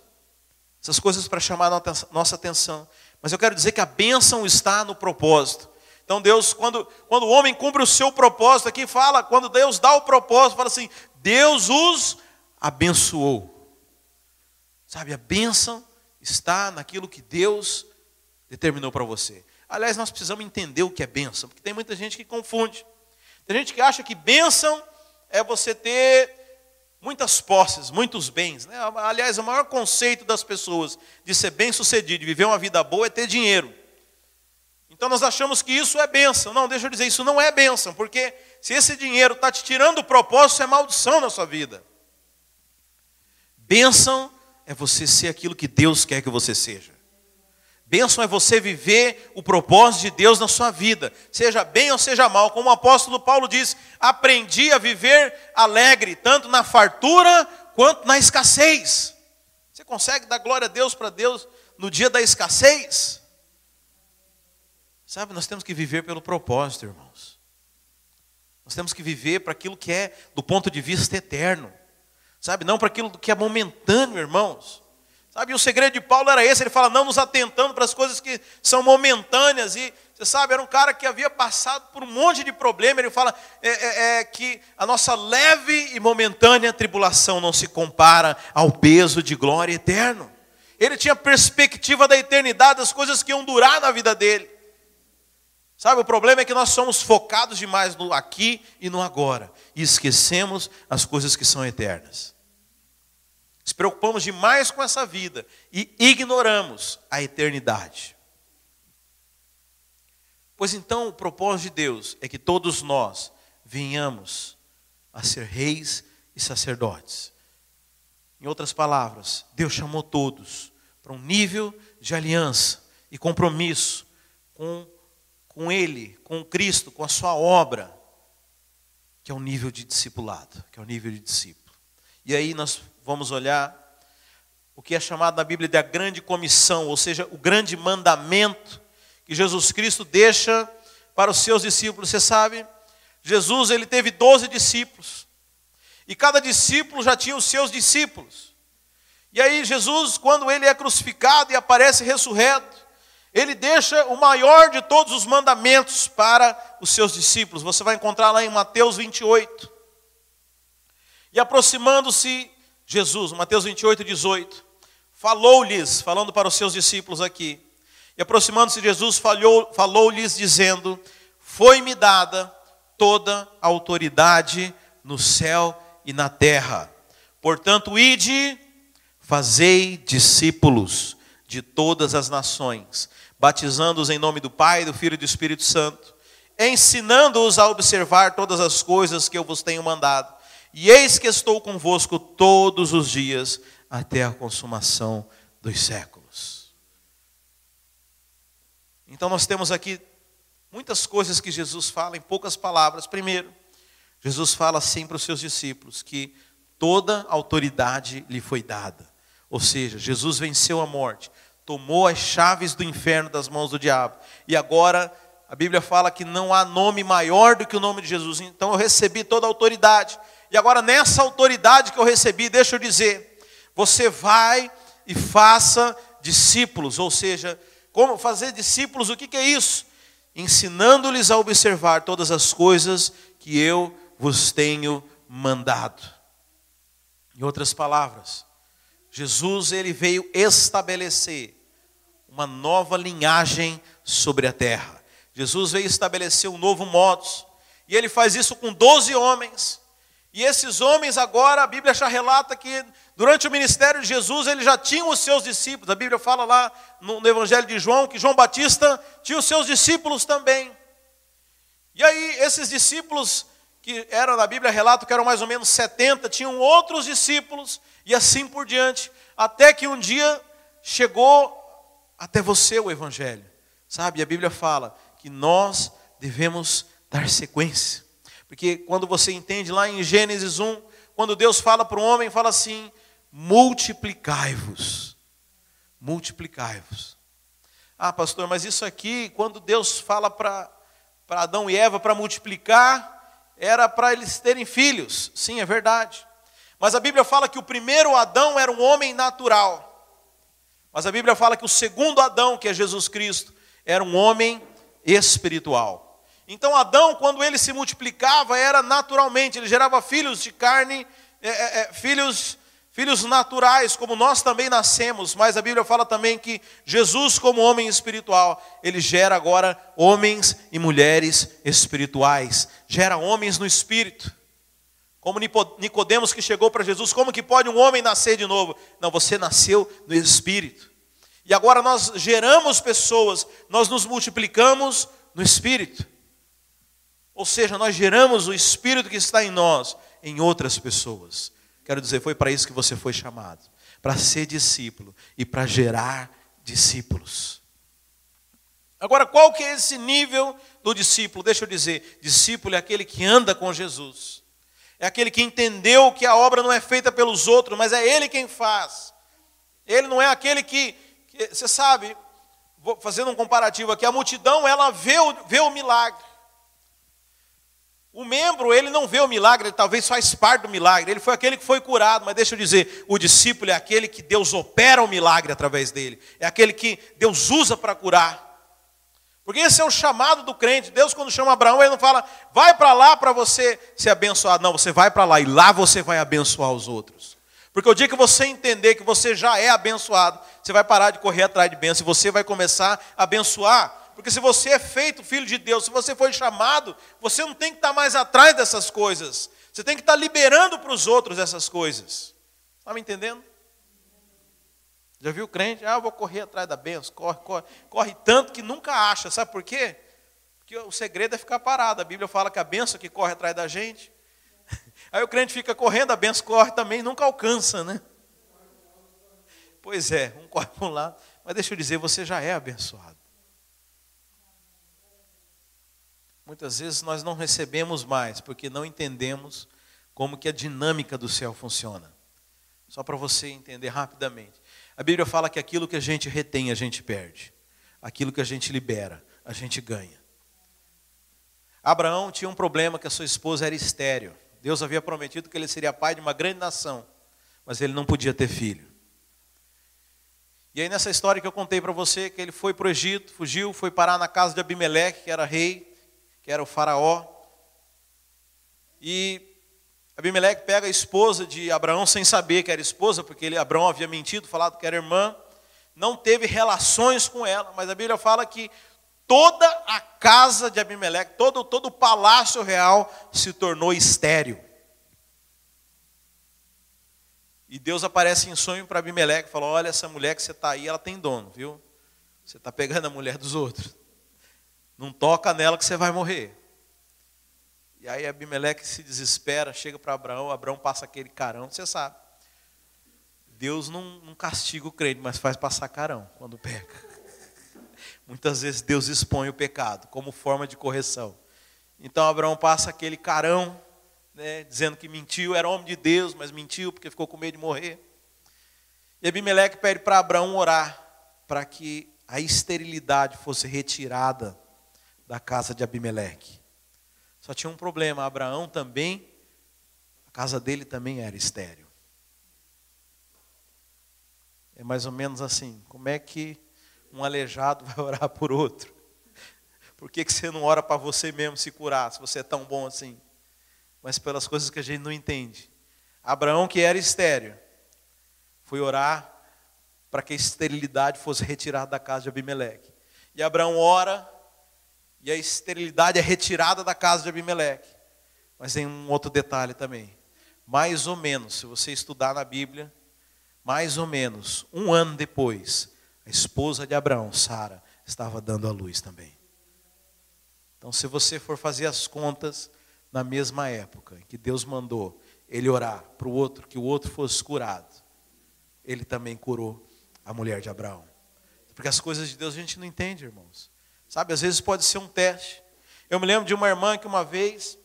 essas coisas para chamar nossa atenção. Mas eu quero dizer que a bênção está no propósito. Então Deus, quando, quando o homem cumpre o seu propósito, aqui fala, quando Deus dá o propósito, fala assim: Deus os abençoou. Sabe, a bênção está naquilo que Deus determinou para você. Aliás, nós precisamos entender o que é bênção, porque tem muita gente que confunde. Tem gente que acha que bênção é você ter muitas posses, muitos bens. Né? Aliás, o maior conceito das pessoas de ser bem-sucedido, de viver uma vida boa, é ter dinheiro. Então nós achamos que isso é bênção. Não, deixa eu dizer, isso não é bênção, porque se esse dinheiro está te tirando o propósito, é maldição na sua vida. Bênção é você ser aquilo que Deus quer que você seja. Bênção é você viver o propósito de Deus na sua vida, seja bem ou seja mal. Como o apóstolo Paulo diz: aprendi a viver alegre, tanto na fartura quanto na escassez. Você consegue dar glória a Deus para Deus no dia da escassez? Sabe, nós temos que viver pelo propósito, irmãos. Nós temos que viver para aquilo que é do ponto de vista eterno. Sabe, não para aquilo que é momentâneo, irmãos. Sabe, e o segredo de Paulo era esse, ele fala, não nos atentando para as coisas que são momentâneas. E, você sabe, era um cara que havia passado por um monte de problema. Ele fala é, é, é, que a nossa leve e momentânea tribulação não se compara ao peso de glória eterno. Ele tinha perspectiva da eternidade, das coisas que iam durar na vida dele. Sabe, o problema é que nós somos focados demais no aqui e no agora e esquecemos as coisas que são eternas. Nos preocupamos demais com essa vida e ignoramos a eternidade. Pois então, o propósito de Deus é que todos nós venhamos a ser reis e sacerdotes. Em outras palavras, Deus chamou todos para um nível de aliança e compromisso com com Ele, com Cristo, com a Sua obra, que é o nível de discipulado, que é o nível de discípulo. E aí nós vamos olhar o que é chamado na Bíblia de a grande comissão, ou seja, o grande mandamento que Jesus Cristo deixa para os seus discípulos. Você sabe, Jesus ele teve doze discípulos, e cada discípulo já tinha os seus discípulos. E aí Jesus, quando ele é crucificado e aparece ressurreto, ele deixa o maior de todos os mandamentos para os seus discípulos. Você vai encontrar lá em Mateus 28. E aproximando-se Jesus, Mateus 28, 18, falou-lhes, falando para os seus discípulos aqui, e aproximando-se Jesus, falou-lhes dizendo: Foi-me dada toda a autoridade no céu e na terra. Portanto, ide, fazei discípulos de todas as nações, batizando-os em nome do Pai, do Filho e do Espírito Santo, ensinando-os a observar todas as coisas que eu vos tenho mandado. E eis que estou convosco todos os dias até a consumação dos séculos. Então nós temos aqui muitas coisas que Jesus fala em poucas palavras. Primeiro, Jesus fala assim para os seus discípulos que toda autoridade lhe foi dada. Ou seja, Jesus venceu a morte, tomou as chaves do inferno das mãos do diabo. E agora a Bíblia fala que não há nome maior do que o nome de Jesus. Então eu recebi toda a autoridade. E agora nessa autoridade que eu recebi, deixa eu dizer, você vai e faça discípulos, ou seja, como fazer discípulos, o que, que é isso? Ensinando-lhes a observar todas as coisas que eu vos tenho mandado. Em outras palavras, Jesus ele veio estabelecer uma nova linhagem sobre a terra. Jesus veio estabelecer um novo modus. E ele faz isso com 12 homens. E esses homens agora, a Bíblia já relata que durante o ministério de Jesus ele já tinha os seus discípulos. A Bíblia fala lá no Evangelho de João que João Batista tinha os seus discípulos também. E aí esses discípulos que eram na Bíblia relato que eram mais ou menos 70, tinham outros discípulos e assim por diante, até que um dia chegou até você o evangelho. Sabe? A Bíblia fala que nós devemos dar sequência. Porque quando você entende lá em Gênesis 1, quando Deus fala para o homem, fala assim: multiplicai-vos. Multiplicai-vos. Ah, pastor, mas isso aqui, quando Deus fala para Adão e Eva para multiplicar, era para eles terem filhos. Sim, é verdade. Mas a Bíblia fala que o primeiro Adão era um homem natural. Mas a Bíblia fala que o segundo Adão, que é Jesus Cristo, era um homem espiritual. Então Adão, quando ele se multiplicava, era naturalmente, ele gerava filhos de carne, é, é, é filhos filhos naturais, como nós também nascemos, mas a Bíblia fala também que Jesus, como homem espiritual, ele gera agora homens e mulheres espirituais, gera homens no espírito. Como Nicodemos que chegou para Jesus, como que pode um homem nascer de novo? Não, você nasceu no espírito. E agora nós geramos pessoas, nós nos multiplicamos no espírito. Ou seja, nós geramos o espírito que está em nós em outras pessoas. Quero dizer, foi para isso que você foi chamado para ser discípulo e para gerar discípulos. Agora, qual que é esse nível do discípulo? Deixa eu dizer, discípulo é aquele que anda com Jesus. É aquele que entendeu que a obra não é feita pelos outros, mas é ele quem faz. Ele não é aquele que, que você sabe, fazendo um comparativo aqui, a multidão ela vê o, vê o milagre. O membro, ele não vê o milagre, ele talvez faz parte do milagre. Ele foi aquele que foi curado, mas deixa eu dizer, o discípulo é aquele que Deus opera o milagre através dele. É aquele que Deus usa para curar. Porque esse é o chamado do crente. Deus, quando chama Abraão, ele não fala, vai para lá para você ser abençoado. Não, você vai para lá e lá você vai abençoar os outros. Porque o dia que você entender que você já é abençoado, você vai parar de correr atrás de bênção e você vai começar a abençoar porque se você é feito filho de Deus, se você foi chamado, você não tem que estar mais atrás dessas coisas. Você tem que estar liberando para os outros essas coisas. Está me entendendo? Já viu o crente? Ah, eu vou correr atrás da benção. Corre, corre. Corre tanto que nunca acha. Sabe por quê? Porque o segredo é ficar parado. A Bíblia fala que a benção que corre atrás da gente. Aí o crente fica correndo, a benção corre também, nunca alcança, né? Pois é, um corre para um lado. Mas deixa eu dizer, você já é abençoado. Muitas vezes nós não recebemos mais porque não entendemos como que a dinâmica do céu funciona. Só para você entender rapidamente. A Bíblia fala que aquilo que a gente retém, a gente perde. Aquilo que a gente libera, a gente ganha. Abraão tinha um problema que a sua esposa era estéreo. Deus havia prometido que ele seria pai de uma grande nação, mas ele não podia ter filho. E aí nessa história que eu contei para você, que ele foi para o Egito, fugiu, foi parar na casa de Abimeleque, que era rei, que era o faraó. E Abimeleque pega a esposa de Abraão sem saber que era esposa, porque ele, Abraão havia mentido, falado que era irmã. Não teve relações com ela, mas a Bíblia fala que toda a casa de Abimeleque, todo, todo o palácio real se tornou estéril. E Deus aparece em sonho para Abimeleque e fala: Olha, essa mulher que você está aí, ela tem dono, viu? Você está pegando a mulher dos outros. Não toca nela que você vai morrer. E aí Abimeleque se desespera, chega para Abraão, Abraão passa aquele carão, você sabe. Deus não, não castiga o crente, mas faz passar carão quando peca. Muitas vezes Deus expõe o pecado como forma de correção. Então Abraão passa aquele carão, né, dizendo que mentiu, era homem de Deus, mas mentiu porque ficou com medo de morrer. E Abimeleque pede para Abraão orar para que a esterilidade fosse retirada da casa de Abimeleque. Só tinha um problema, Abraão também, a casa dele também era estéreo. É mais ou menos assim, como é que um aleijado vai orar por outro? Por que, que você não ora para você mesmo se curar, se você é tão bom assim? Mas pelas coisas que a gente não entende. Abraão, que era estéreo, foi orar para que a esterilidade fosse retirada da casa de Abimeleque. E Abraão ora, e a esterilidade é retirada da casa de Abimeleque. Mas tem um outro detalhe também. Mais ou menos, se você estudar na Bíblia, mais ou menos um ano depois, a esposa de Abraão, Sara, estava dando à luz também. Então, se você for fazer as contas na mesma época em que Deus mandou ele orar para o outro, que o outro fosse curado, ele também curou a mulher de Abraão. Porque as coisas de Deus a gente não entende, irmãos. Sabe, às vezes pode ser um teste. Eu me lembro de uma irmã que uma vez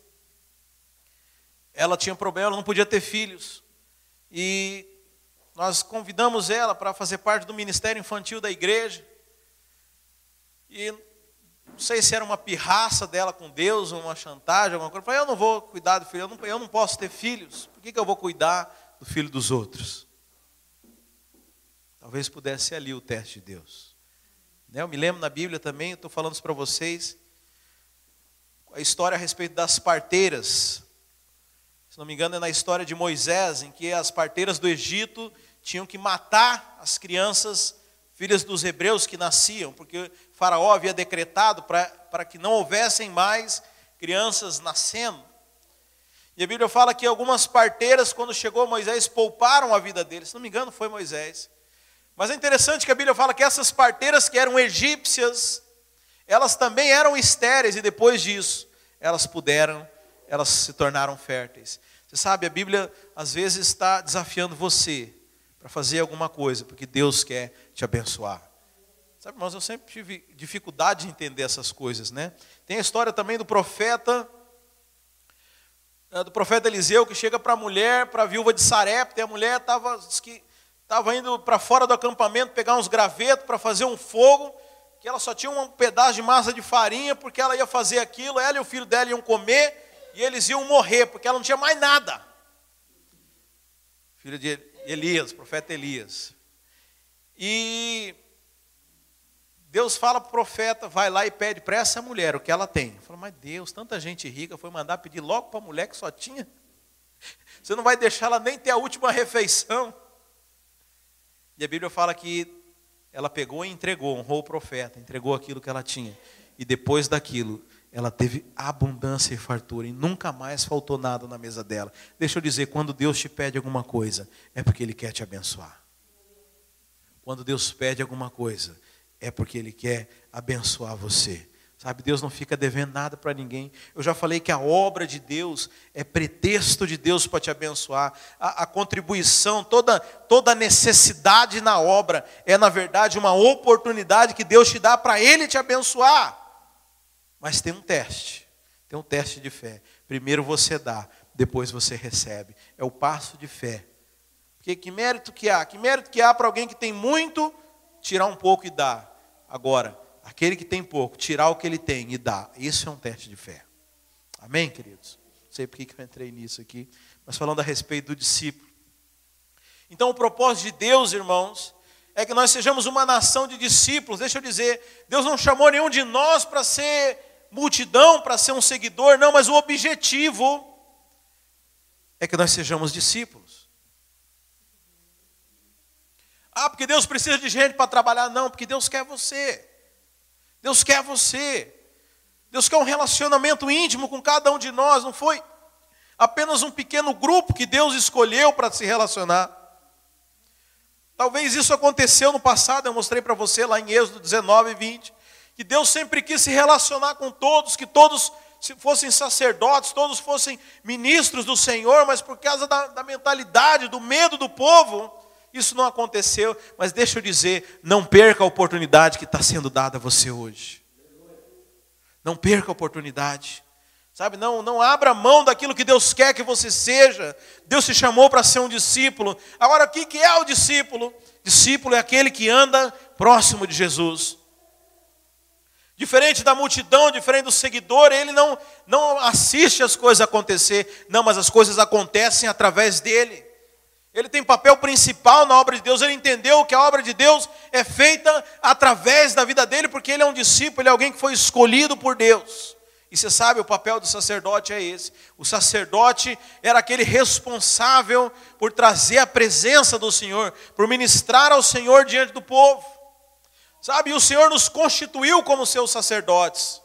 ela tinha problema, ela não podia ter filhos. E nós convidamos ela para fazer parte do ministério infantil da igreja. E não sei se era uma pirraça dela com Deus, uma chantagem, alguma coisa. Eu falei, eu não vou cuidar do filho, eu não, eu não posso ter filhos. Por que, que eu vou cuidar do filho dos outros? Talvez pudesse ser ali o teste de Deus? Eu me lembro na Bíblia também, estou falando isso para vocês, a história a respeito das parteiras. Se não me engano, é na história de Moisés, em que as parteiras do Egito tinham que matar as crianças, filhas dos hebreus que nasciam, porque Faraó havia decretado para que não houvessem mais crianças nascendo. E a Bíblia fala que algumas parteiras, quando chegou Moisés, pouparam a vida deles. Se não me engano, foi Moisés. Mas é interessante que a Bíblia fala que essas parteiras que eram egípcias, elas também eram estéreis, e depois disso, elas puderam, elas se tornaram férteis. Você sabe, a Bíblia às vezes está desafiando você para fazer alguma coisa, porque Deus quer te abençoar. Sabe, irmãos, eu sempre tive dificuldade de entender essas coisas, né? Tem a história também do profeta, eh, do profeta Eliseu, que chega para a mulher, para a viúva de Sarepta, e a mulher estava estava indo para fora do acampamento pegar uns gravetos para fazer um fogo, que ela só tinha um pedaço de massa de farinha, porque ela ia fazer aquilo, ela e o filho dela iam comer, e eles iam morrer, porque ela não tinha mais nada. Filho de Elias, profeta Elias. E Deus fala para o profeta, vai lá e pede para essa mulher o que ela tem. Fala, mas Deus, tanta gente rica foi mandar pedir logo para a mulher que só tinha. Você não vai deixar ela nem ter a última refeição. E a Bíblia fala que ela pegou e entregou, honrou o profeta, entregou aquilo que ela tinha. E depois daquilo, ela teve abundância e fartura, e nunca mais faltou nada na mesa dela. Deixa eu dizer, quando Deus te pede alguma coisa, é porque Ele quer te abençoar. Quando Deus pede alguma coisa, é porque Ele quer abençoar você. Sabe, Deus não fica devendo nada para ninguém. Eu já falei que a obra de Deus é pretexto de Deus para te abençoar. A, a, contribuição, toda, toda necessidade na obra é, na verdade, uma oportunidade que Deus te dá para Ele te abençoar. Mas tem um teste, tem um teste de fé. Primeiro você dá, depois você recebe. É o passo de fé. Porque que mérito que há? Que mérito que há para alguém que tem muito, tirar um pouco e dar. Agora, aquele que tem pouco, tirar o que ele tem e dar. Isso é um teste de fé. Amém, queridos? Não sei por que eu entrei nisso aqui, mas falando a respeito do discípulo. Então, o propósito de Deus, irmãos, é que nós sejamos uma nação de discípulos. Deixa eu dizer, Deus não chamou nenhum de nós para ser multidão, para ser um seguidor, não, mas o objetivo é que nós sejamos discípulos. Ah, porque Deus precisa de gente para trabalhar? Não, porque Deus quer você. Deus quer você. Deus quer um relacionamento íntimo com cada um de nós. Não foi apenas um pequeno grupo que Deus escolheu para se relacionar. Talvez isso aconteceu no passado, eu mostrei para você lá em Êxodo 19 e 20, que Deus sempre quis se relacionar com todos, que todos fossem sacerdotes, todos fossem ministros do Senhor, mas por causa da, da mentalidade, do medo do povo, isso não aconteceu, mas deixa eu dizer, não perca a oportunidade que está sendo dada a você hoje. Não perca a oportunidade. Sabe, não, não abra mão daquilo que Deus quer que você seja. Deus te chamou para ser um discípulo. Agora, o que é o discípulo? Discípulo é aquele que anda próximo de Jesus. Diferente da multidão, diferente do seguidor, ele não, não assiste as coisas acontecer, não, mas as coisas acontecem através dele. Ele tem papel principal na obra de Deus. Ele entendeu que a obra de Deus é feita através da vida dele, porque ele é um discípulo, ele é alguém que foi escolhido por Deus. E você sabe, o papel do sacerdote é esse. O sacerdote era aquele responsável por trazer a presença do Senhor, por ministrar ao Senhor diante do povo. Sabe, e o Senhor nos constituiu como seus sacerdotes,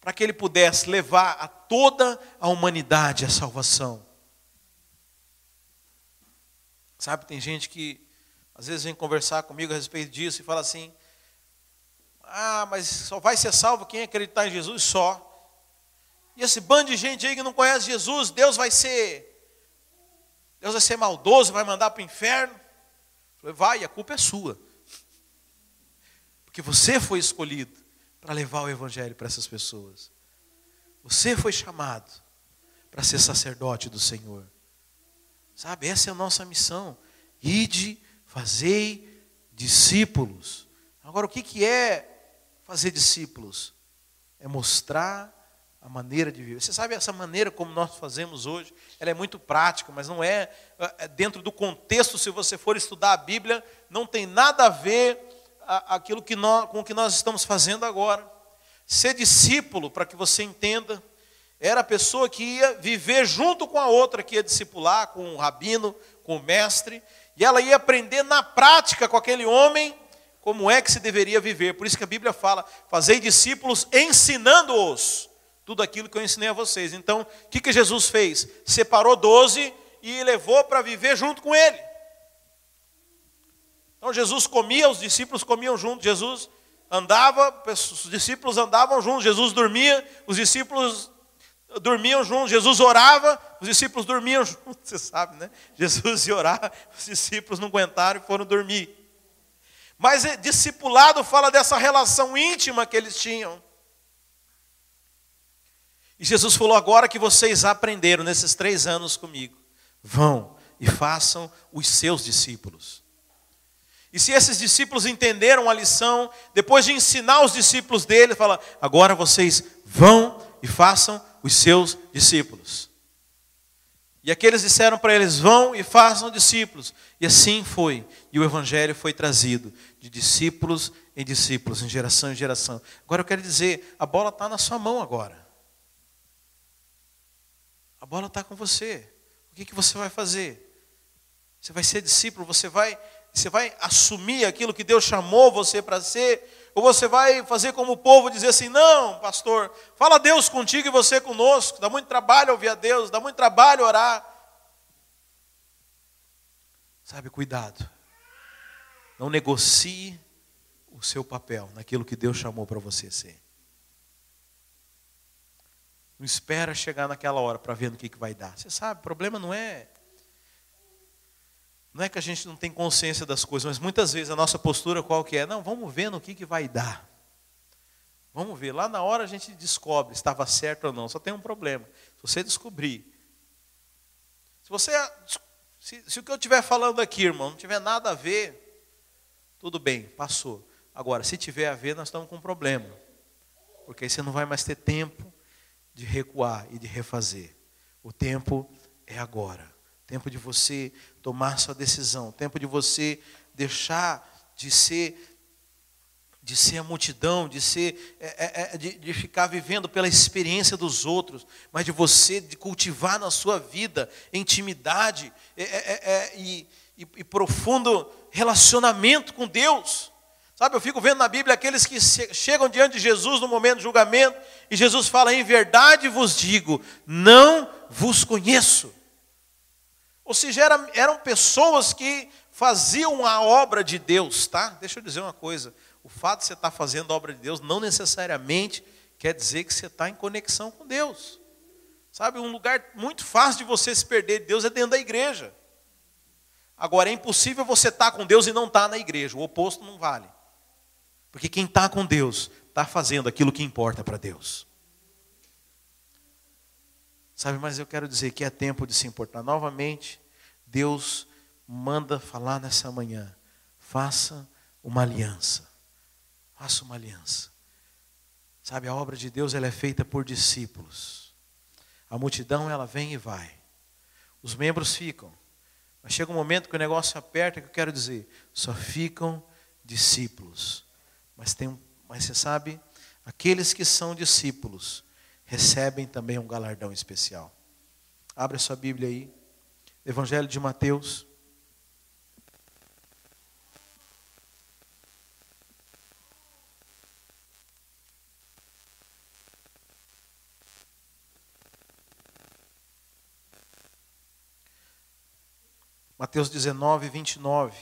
para que ele pudesse levar a toda a humanidade a salvação. Sabe, tem gente que às vezes vem conversar comigo a respeito disso e fala assim: Ah, mas só vai ser salvo quem acreditar em Jesus só. E esse bando de gente aí que não conhece Jesus, Deus vai ser Deus vai ser maldoso, vai mandar para o inferno. Falei, vai, a culpa é sua. Porque você foi escolhido para levar o evangelho para essas pessoas. Você foi chamado para ser sacerdote do Senhor. Sabe, essa é a nossa missão. Ide, fazei discípulos. Agora, o que, que é fazer discípulos? É mostrar a maneira de viver. Você sabe essa maneira como nós fazemos hoje? Ela é muito prática, mas não é, é dentro do contexto, se você for estudar a Bíblia, não tem nada a ver aquilo que nós, com o que nós estamos fazendo agora. Ser discípulo, para que você entenda, era a pessoa que ia viver junto com a outra que ia discipular, com o rabino, com o mestre, e ela ia aprender na prática com aquele homem como é que se deveria viver. Por isso que a Bíblia fala: fazei discípulos ensinando-os tudo aquilo que eu ensinei a vocês. Então, o que, que Jesus fez? Separou doze e levou para viver junto com ele. Então Jesus comia, os discípulos comiam junto, Jesus andava, os discípulos andavam juntos, Jesus dormia, os discípulos dormiam juntos, Jesus orava, os discípulos dormiam juntos, você sabe, né? Jesus ia orar, os discípulos não aguentaram e foram dormir. Mas eh, discipulado fala dessa relação íntima que eles tinham. E Jesus falou: agora que vocês aprenderam nesses três anos comigo, vão e façam os seus discípulos. E se esses discípulos entenderam a lição, depois de ensinar os discípulos dele, fala: agora vocês vão e façam os seus discípulos. E aqueles disseram para eles: vão e façam discípulos. E assim foi. E o evangelho foi trazido de discípulos em discípulos, em geração em geração. Agora eu quero dizer: a bola está na sua mão agora. A bola está com você. O que, que você vai fazer? Você vai ser discípulo, você vai você vai assumir aquilo que Deus chamou você para ser? Ou você vai fazer como o povo dizer assim: não, pastor, fala Deus contigo e você conosco. Dá muito trabalho ouvir a Deus, dá muito trabalho orar. Sabe, cuidado. Não negocie o seu papel naquilo que Deus chamou para você ser. Não espera chegar naquela hora para ver no que, que vai dar. Você sabe, o problema não é não é que a gente não tem consciência das coisas, mas muitas vezes a nossa postura qual que é? Não, vamos ver no que, que vai dar. Vamos ver. Lá na hora a gente descobre se estava certo ou não. Só tem um problema. Se você descobrir. Se você. Se, se o que eu estiver falando aqui, irmão, não tiver nada a ver, tudo bem, passou. Agora, se tiver a ver, nós estamos com um problema. Porque aí você não vai mais ter tempo de recuar e de refazer. O tempo é agora. Tempo de você tomar sua decisão, tempo de você deixar de ser de ser a multidão, de ser é, é, é, de, de, ficar vivendo pela experiência dos outros, mas de você de cultivar na sua vida intimidade é, é, é e, e, e profundo relacionamento com Deus. Sabe, eu fico vendo na Bíblia aqueles que chegam diante de Jesus no momento do julgamento, e Jesus fala: Em verdade vos digo, não vos conheço. Ou seja, eram, eram pessoas que faziam a obra de Deus, tá? Deixa eu dizer uma coisa: o fato de você estar fazendo a obra de Deus não necessariamente quer dizer que você está em conexão com Deus. Sabe, um lugar muito fácil de você se perder de Deus é dentro da igreja. Agora, é impossível você estar com Deus e não estar na igreja, o oposto não vale. Porque quem está com Deus está fazendo aquilo que importa para Deus. Sabe, mas eu quero dizer que é tempo de se importar novamente. Deus manda falar nessa manhã: faça uma aliança. Faça uma aliança. Sabe, a obra de Deus ela é feita por discípulos. A multidão ela vem e vai. Os membros ficam. Mas chega um momento que o negócio aperta, que eu quero dizer, só ficam discípulos. Mas tem, mas você sabe, aqueles que são discípulos recebem também um galardão especial. Abre a sua Bíblia aí. Evangelho de Mateus. Mateus 19, 29.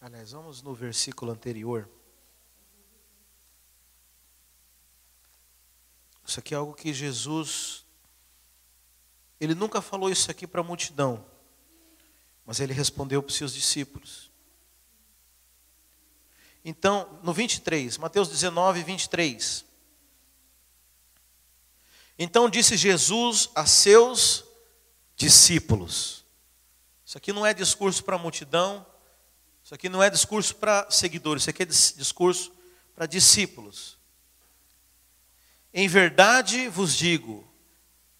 Aliás, vamos no versículo anterior. Isso aqui é algo que Jesus, ele nunca falou isso aqui para a multidão, mas ele respondeu para os seus discípulos. Então, no 23, Mateus 19, 23. Então disse Jesus a seus discípulos. Isso aqui não é discurso para a multidão, isso aqui não é discurso para seguidores, isso aqui é discurso para discípulos. Em verdade vos digo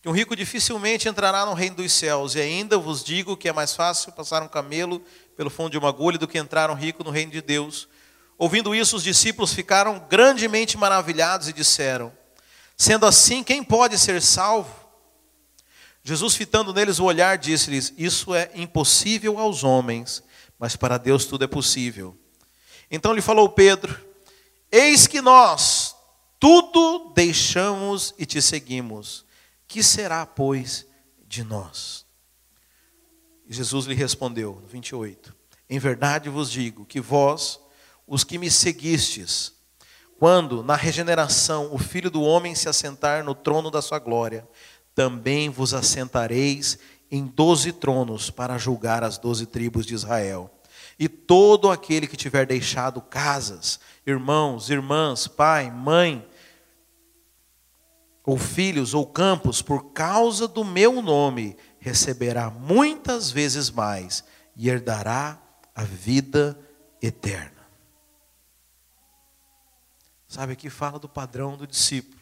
que um rico dificilmente entrará no reino dos céus, e ainda vos digo que é mais fácil passar um camelo pelo fundo de uma agulha do que entrar um rico no reino de Deus. Ouvindo isso, os discípulos ficaram grandemente maravilhados e disseram: Sendo assim, quem pode ser salvo? Jesus, fitando neles o olhar, disse-lhes: Isso é impossível aos homens, mas para Deus tudo é possível. Então lhe falou Pedro: Eis que nós tudo deixamos e te seguimos. Que será, pois, de nós? Jesus lhe respondeu, no 28, Em verdade vos digo que vós, os que me seguistes, quando na regeneração o Filho do Homem se assentar no trono da sua glória, também vos assentareis em doze tronos para julgar as doze tribos de Israel. E todo aquele que tiver deixado casas, irmãos, irmãs, pai, mãe, ou filhos ou campos por causa do meu nome, receberá muitas vezes mais e herdará a vida eterna. Sabe, aqui fala do padrão do discípulo.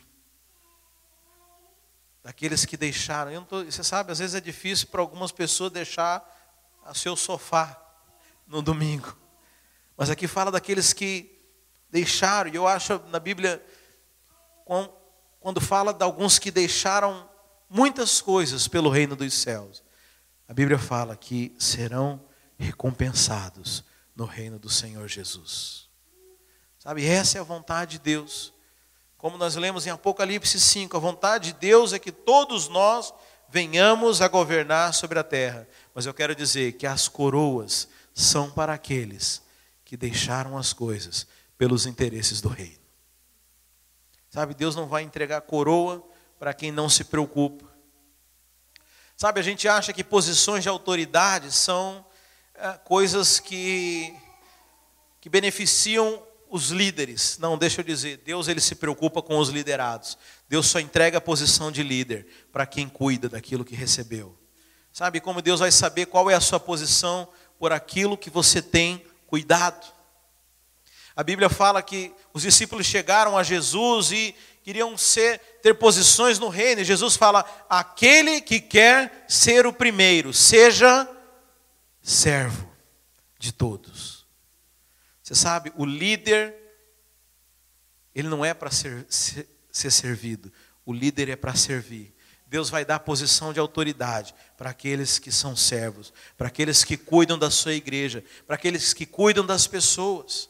Daqueles que deixaram. Tô, você sabe, às vezes é difícil para algumas pessoas deixar o seu sofá no domingo. Mas aqui fala daqueles que deixaram, e eu acho na Bíblia, quando fala de alguns que deixaram muitas coisas pelo reino dos céus, a Bíblia fala que serão recompensados no reino do Senhor Jesus. Sabe, essa é a vontade de Deus. Como nós lemos em Apocalipse 5, a vontade de Deus é que todos nós venhamos a governar sobre a terra. Mas eu quero dizer que as coroas são para aqueles que deixaram as coisas pelos interesses do reino. Sabe, Deus não vai entregar coroa para quem não se preocupa. Sabe, a gente acha que posições de autoridade são é, coisas que, que beneficiam os líderes. Não, deixa eu dizer, Deus ele se preocupa com os liderados. Deus só entrega a posição de líder para quem cuida daquilo que recebeu. Sabe como Deus vai saber qual é a sua posição por aquilo que você tem cuidado? A Bíblia fala que os discípulos chegaram a Jesus e queriam ser ter posições no reino. E Jesus fala: "Aquele que quer ser o primeiro, seja servo de todos". Você sabe, o líder ele não é para ser, ser, ser servido, o líder é para servir. Deus vai dar posição de autoridade para aqueles que são servos, para aqueles que cuidam da sua igreja, para aqueles que cuidam das pessoas.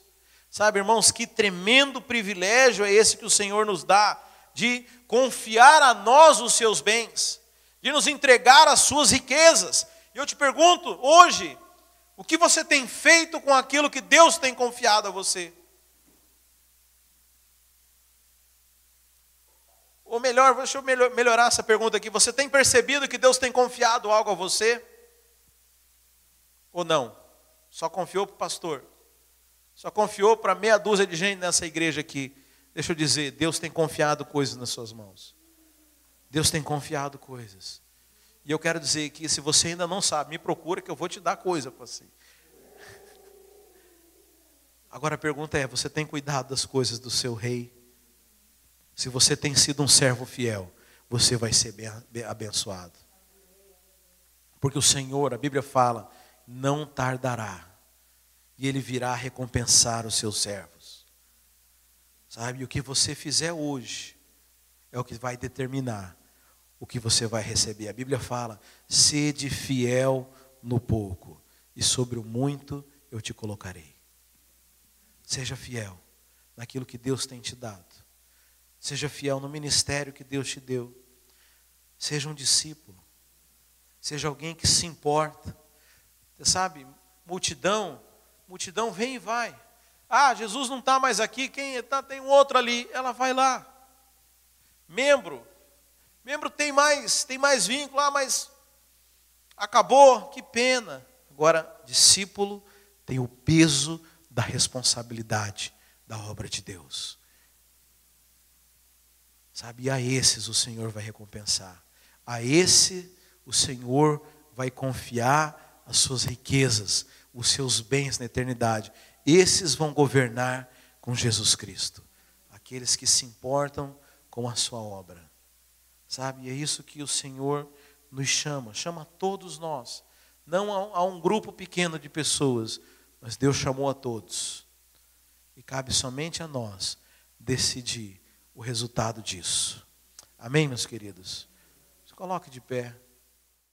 Sabe, irmãos, que tremendo privilégio é esse que o Senhor nos dá, de confiar a nós os seus bens, de nos entregar as suas riquezas. E eu te pergunto, hoje, o que você tem feito com aquilo que Deus tem confiado a você? Ou melhor, deixa eu melhorar essa pergunta aqui. Você tem percebido que Deus tem confiado algo a você? Ou não? Só confiou para o pastor? Só confiou para meia dúzia de gente nessa igreja aqui. Deixa eu dizer, Deus tem confiado coisas nas suas mãos. Deus tem confiado coisas. E eu quero dizer que se você ainda não sabe, me procura que eu vou te dar coisa para você. Agora a pergunta é: você tem cuidado das coisas do seu rei? Se você tem sido um servo fiel, você vai ser abençoado. Porque o Senhor, a Bíblia fala, não tardará e ele virá recompensar os seus servos. Sabe, o que você fizer hoje é o que vai determinar o que você vai receber. A Bíblia fala: sede fiel no pouco, e sobre o muito eu te colocarei. Seja fiel naquilo que Deus tem te dado. Seja fiel no ministério que Deus te deu. Seja um discípulo. Seja alguém que se importa. Você sabe, multidão multidão vem e vai. Ah, Jesus não está mais aqui, quem está? Tem um outro ali. Ela vai lá. Membro, membro tem mais, tem mais vínculo, ah, mas acabou, que pena. Agora, discípulo tem o peso da responsabilidade da obra de Deus. Sabe, e a esses o Senhor vai recompensar. A esse o Senhor vai confiar as suas riquezas, os seus bens na eternidade. Esses vão governar com Jesus Cristo. Aqueles que se importam com a sua obra. Sabe? E é isso que o Senhor nos chama, chama todos nós. Não a um grupo pequeno de pessoas, mas Deus chamou a todos. E cabe somente a nós decidir o resultado disso. Amém, meus queridos? Se coloque de pé.